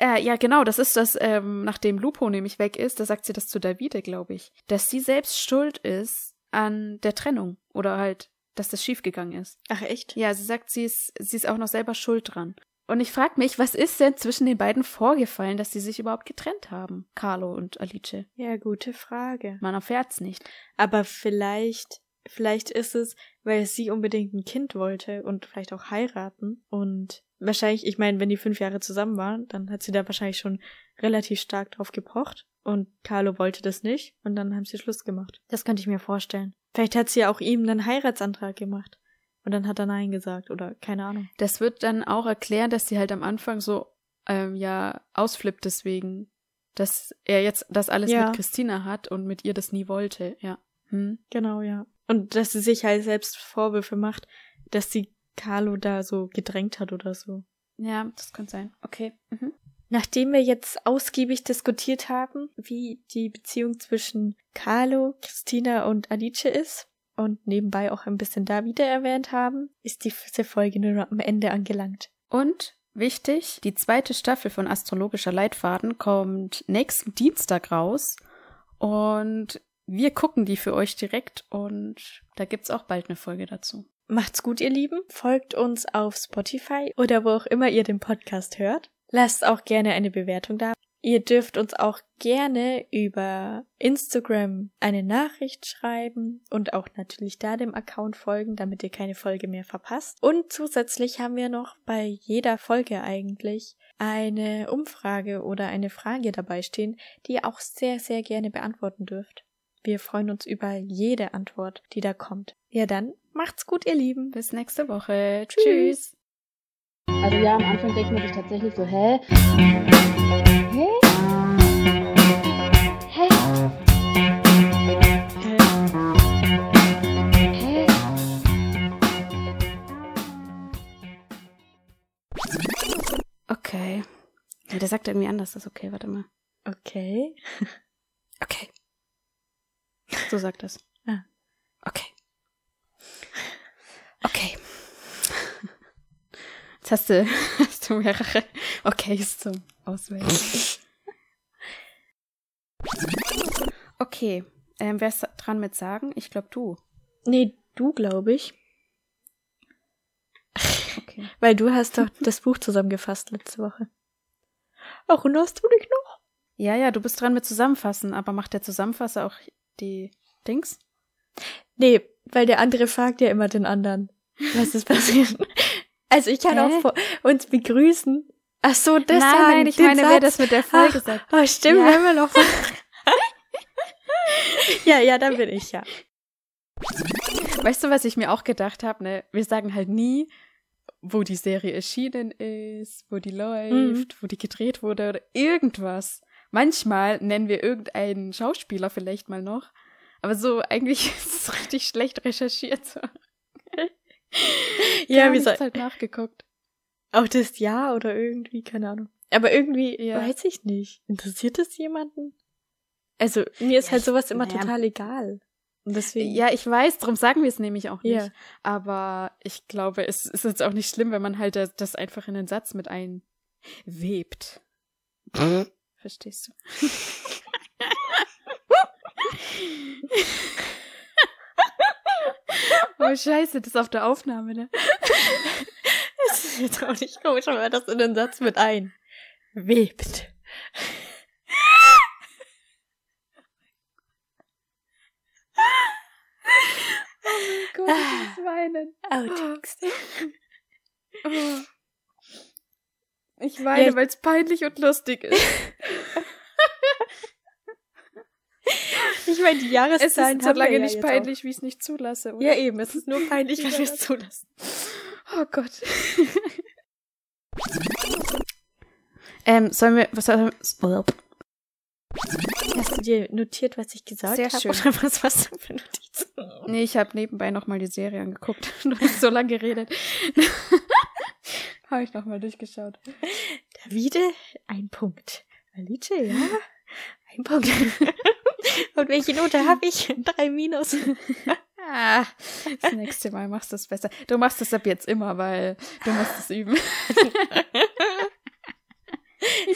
äh, ja genau, das ist das, ähm, nachdem Lupo nämlich weg ist, da sagt sie das zu Davide, glaube ich, dass sie selbst schuld ist an der Trennung oder halt, dass das schiefgegangen ist. Ach, echt? Ja, sie sagt, sie ist, sie ist auch noch selber schuld dran. Und ich frage mich, was ist denn zwischen den beiden vorgefallen, dass sie sich überhaupt getrennt haben, Carlo und Alice? Ja, gute Frage. Man erfährt's nicht. Aber vielleicht, vielleicht ist es, weil sie unbedingt ein Kind wollte und vielleicht auch heiraten. Und wahrscheinlich, ich meine, wenn die fünf Jahre zusammen waren, dann hat sie da wahrscheinlich schon relativ stark drauf gepocht. Und Carlo wollte das nicht. Und dann haben sie Schluss gemacht. Das könnte ich mir vorstellen. Vielleicht hat sie ja auch ihm einen Heiratsantrag gemacht. Und dann hat er Nein gesagt. Oder keine Ahnung. Das wird dann auch erklären, dass sie halt am Anfang so, ähm, ja, ausflippt deswegen, dass er jetzt das alles Ja. mit Christina hat und mit ihr das nie wollte, ja. Hm. Genau, ja. Und dass sie sich halt selbst Vorwürfe macht, dass sie Carlo da so gedrängt hat oder so. Ja, das könnte sein. Okay. Mhm. Nachdem wir jetzt ausgiebig diskutiert haben, wie die Beziehung zwischen Carlo, Christina und Alice ist und nebenbei auch ein bisschen Davide erwähnt haben, ist diese Folge nur am Ende angelangt. Und wichtig, die zweite Staffel von Astrologischer Leitfaden kommt nächsten Dienstag raus und wir gucken die für euch direkt und da gibt's auch bald eine Folge dazu. Macht's gut, ihr Lieben. Folgt uns auf Spotify oder wo auch immer ihr den Podcast hört. Lasst auch gerne eine Bewertung da. Ihr dürft uns auch gerne über Instagram eine Nachricht schreiben und auch natürlich da dem Account folgen, damit ihr keine Folge mehr verpasst. Und zusätzlich haben wir noch bei jeder Folge eigentlich eine Umfrage oder eine Frage dabei stehen, die ihr auch sehr, sehr gerne beantworten dürft. Wir freuen uns über jede Antwort, die da kommt. Ja, dann macht's gut, ihr Lieben. Bis nächste Woche. Tschüss. Tschüss. Also ja, am Anfang denkt man sich tatsächlich so, hä? Hä? Hä? Hä? Okay. Ja, der sagt irgendwie anders, das ist okay, warte mal. Okay. Okay. So sagt das. Ah. Okay. Okay. Jetzt hast du, hast du mehrere Okays zum Auswählen. Okay. Ähm, wer ist dran mit sagen? Ich glaube du. Nee, du, glaube ich. Okay. Weil du hast doch das Buch zusammengefasst letzte Woche. Hast du dich noch? Ja, ja, du bist dran mit Zusammenfassen, aber macht der Zusammenfasser auch die Dings? Nee, weil der andere fragt ja immer den anderen, was ist passiert. Also ich kann Hä? auch uns begrüßen. Ach so, das nein, nein, ich meine, wer das mit der Folge Ach, sagt. Oh, stimmt, Ja. wenn wir noch. ja, ja, dann bin ich ja. Weißt du, was ich mir auch gedacht habe? Ne? Wir sagen halt nie, wo die Serie erschienen ist, wo die läuft, Mhm. wo die gedreht wurde oder irgendwas. Manchmal nennen wir irgendeinen Schauspieler vielleicht mal noch. Aber so, eigentlich ist es richtig schlecht recherchiert. Ja, wie soll halt nachgeguckt. auch das Jahr oder irgendwie, keine Ahnung. Aber irgendwie Ja. weiß ich nicht. Interessiert das jemanden? Also mir ist Ja, halt ich- sowas immer naja. total egal. Und deswegen. Ja, ich weiß, darum sagen wir es nämlich auch nicht. Ja. Aber ich glaube, es ist jetzt auch nicht schlimm, wenn man halt das, das einfach in den Satz mit einwebt. Verstehst du? oh, scheiße, das ist auf der Aufnahme, ne? Das ist jetzt auch nicht komisch, aber das in den Satz mit ein. Webt. Oh Gott, ich muss weinen. Outtakes. Oh. Ich weine, Ja. weil es peinlich und lustig ist. Ich meine, die Es Jahreszahlen ist so lange ja nicht peinlich, wie ich es nicht zulasse. Oder? Ja, eben. Es ist nur peinlich, wenn wir es zulassen. Oh Gott. ähm, sollen wir, was soll, Hast du dir notiert, was ich gesagt Sehr habe? schön. Oder was warst du für Notizen? Nee, ich habe nebenbei nochmal die Serie angeguckt. Du hast so lange geredet. habe ich nochmal durchgeschaut. Davide, ein Punkt. Alice, ja? Ein Punkt. Und welche Note habe ich? Drei Minus. Ah, das nächste Mal machst du es besser. Du machst es ab jetzt immer, weil du musst es üben.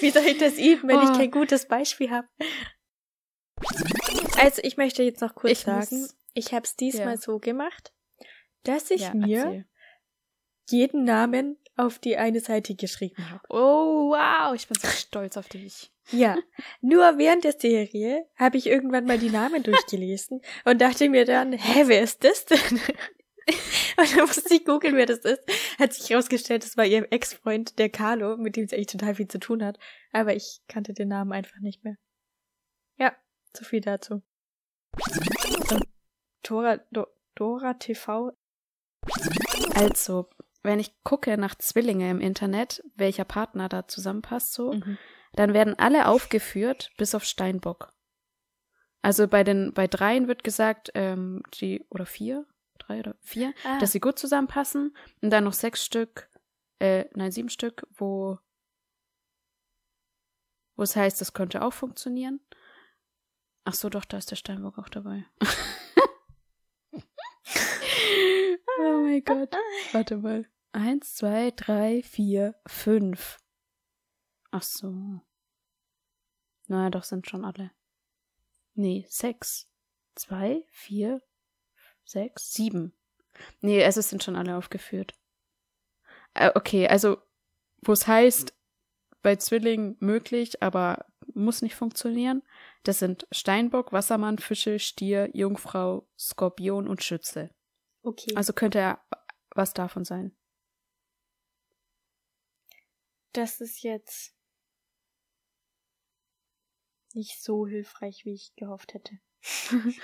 Wie soll ich das üben, wenn ich Oh. kein gutes Beispiel habe? Also, ich möchte jetzt noch kurz Ich muss- sagen, ich habe es diesmal Ja. so gemacht, dass ich Ja, mir erzähl. Jeden Namen auf die eine Seite geschrieben habe. Oh, wow, ich bin so stolz auf dich. Ja, nur während der Serie habe ich irgendwann mal die Namen durchgelesen und dachte mir dann, hä, wer ist das denn? Und dann musste ich googeln, wer das ist. Hat sich herausgestellt, das war ihr Ex-Freund, der Carlo, mit dem sie eigentlich total viel zu tun hat. Aber ich kannte den Namen einfach nicht mehr. Ja, so viel dazu. Dora, Do, Dora TV. Also, wenn ich gucke nach Zwillinge im Internet, welcher Partner da zusammenpasst so, Mhm. dann werden alle aufgeführt, bis auf Steinbock. Also bei den, bei dreien wird gesagt, ähm, die, oder vier, drei oder vier, Ah, dass sie gut zusammenpassen. Und dann noch sechs Stück, äh, nein, sieben Stück, wo, wo es heißt, das könnte auch funktionieren. Ach so, doch, da ist der Steinbock auch dabei. oh mein Gott. Warte mal. Eins, zwei, drei, vier, fünf. Ach so. Na, doch sind schon alle. Nee, sechs. Zwei, vier, sechs, sieben. Nee, also es sind schon alle aufgeführt. Äh, okay, also, wo es heißt, bei Zwillingen möglich, aber muss nicht funktionieren. Das sind Steinbock, Wassermann, Fische, Stier, Jungfrau, Skorpion und Schütze. Okay. Also könnte er was davon sein. Das ist jetzt nicht so hilfreich, wie ich gehofft hätte.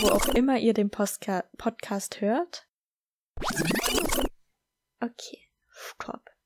Wo auch immer ihr den Postka Podcast hört. Okay, stopp.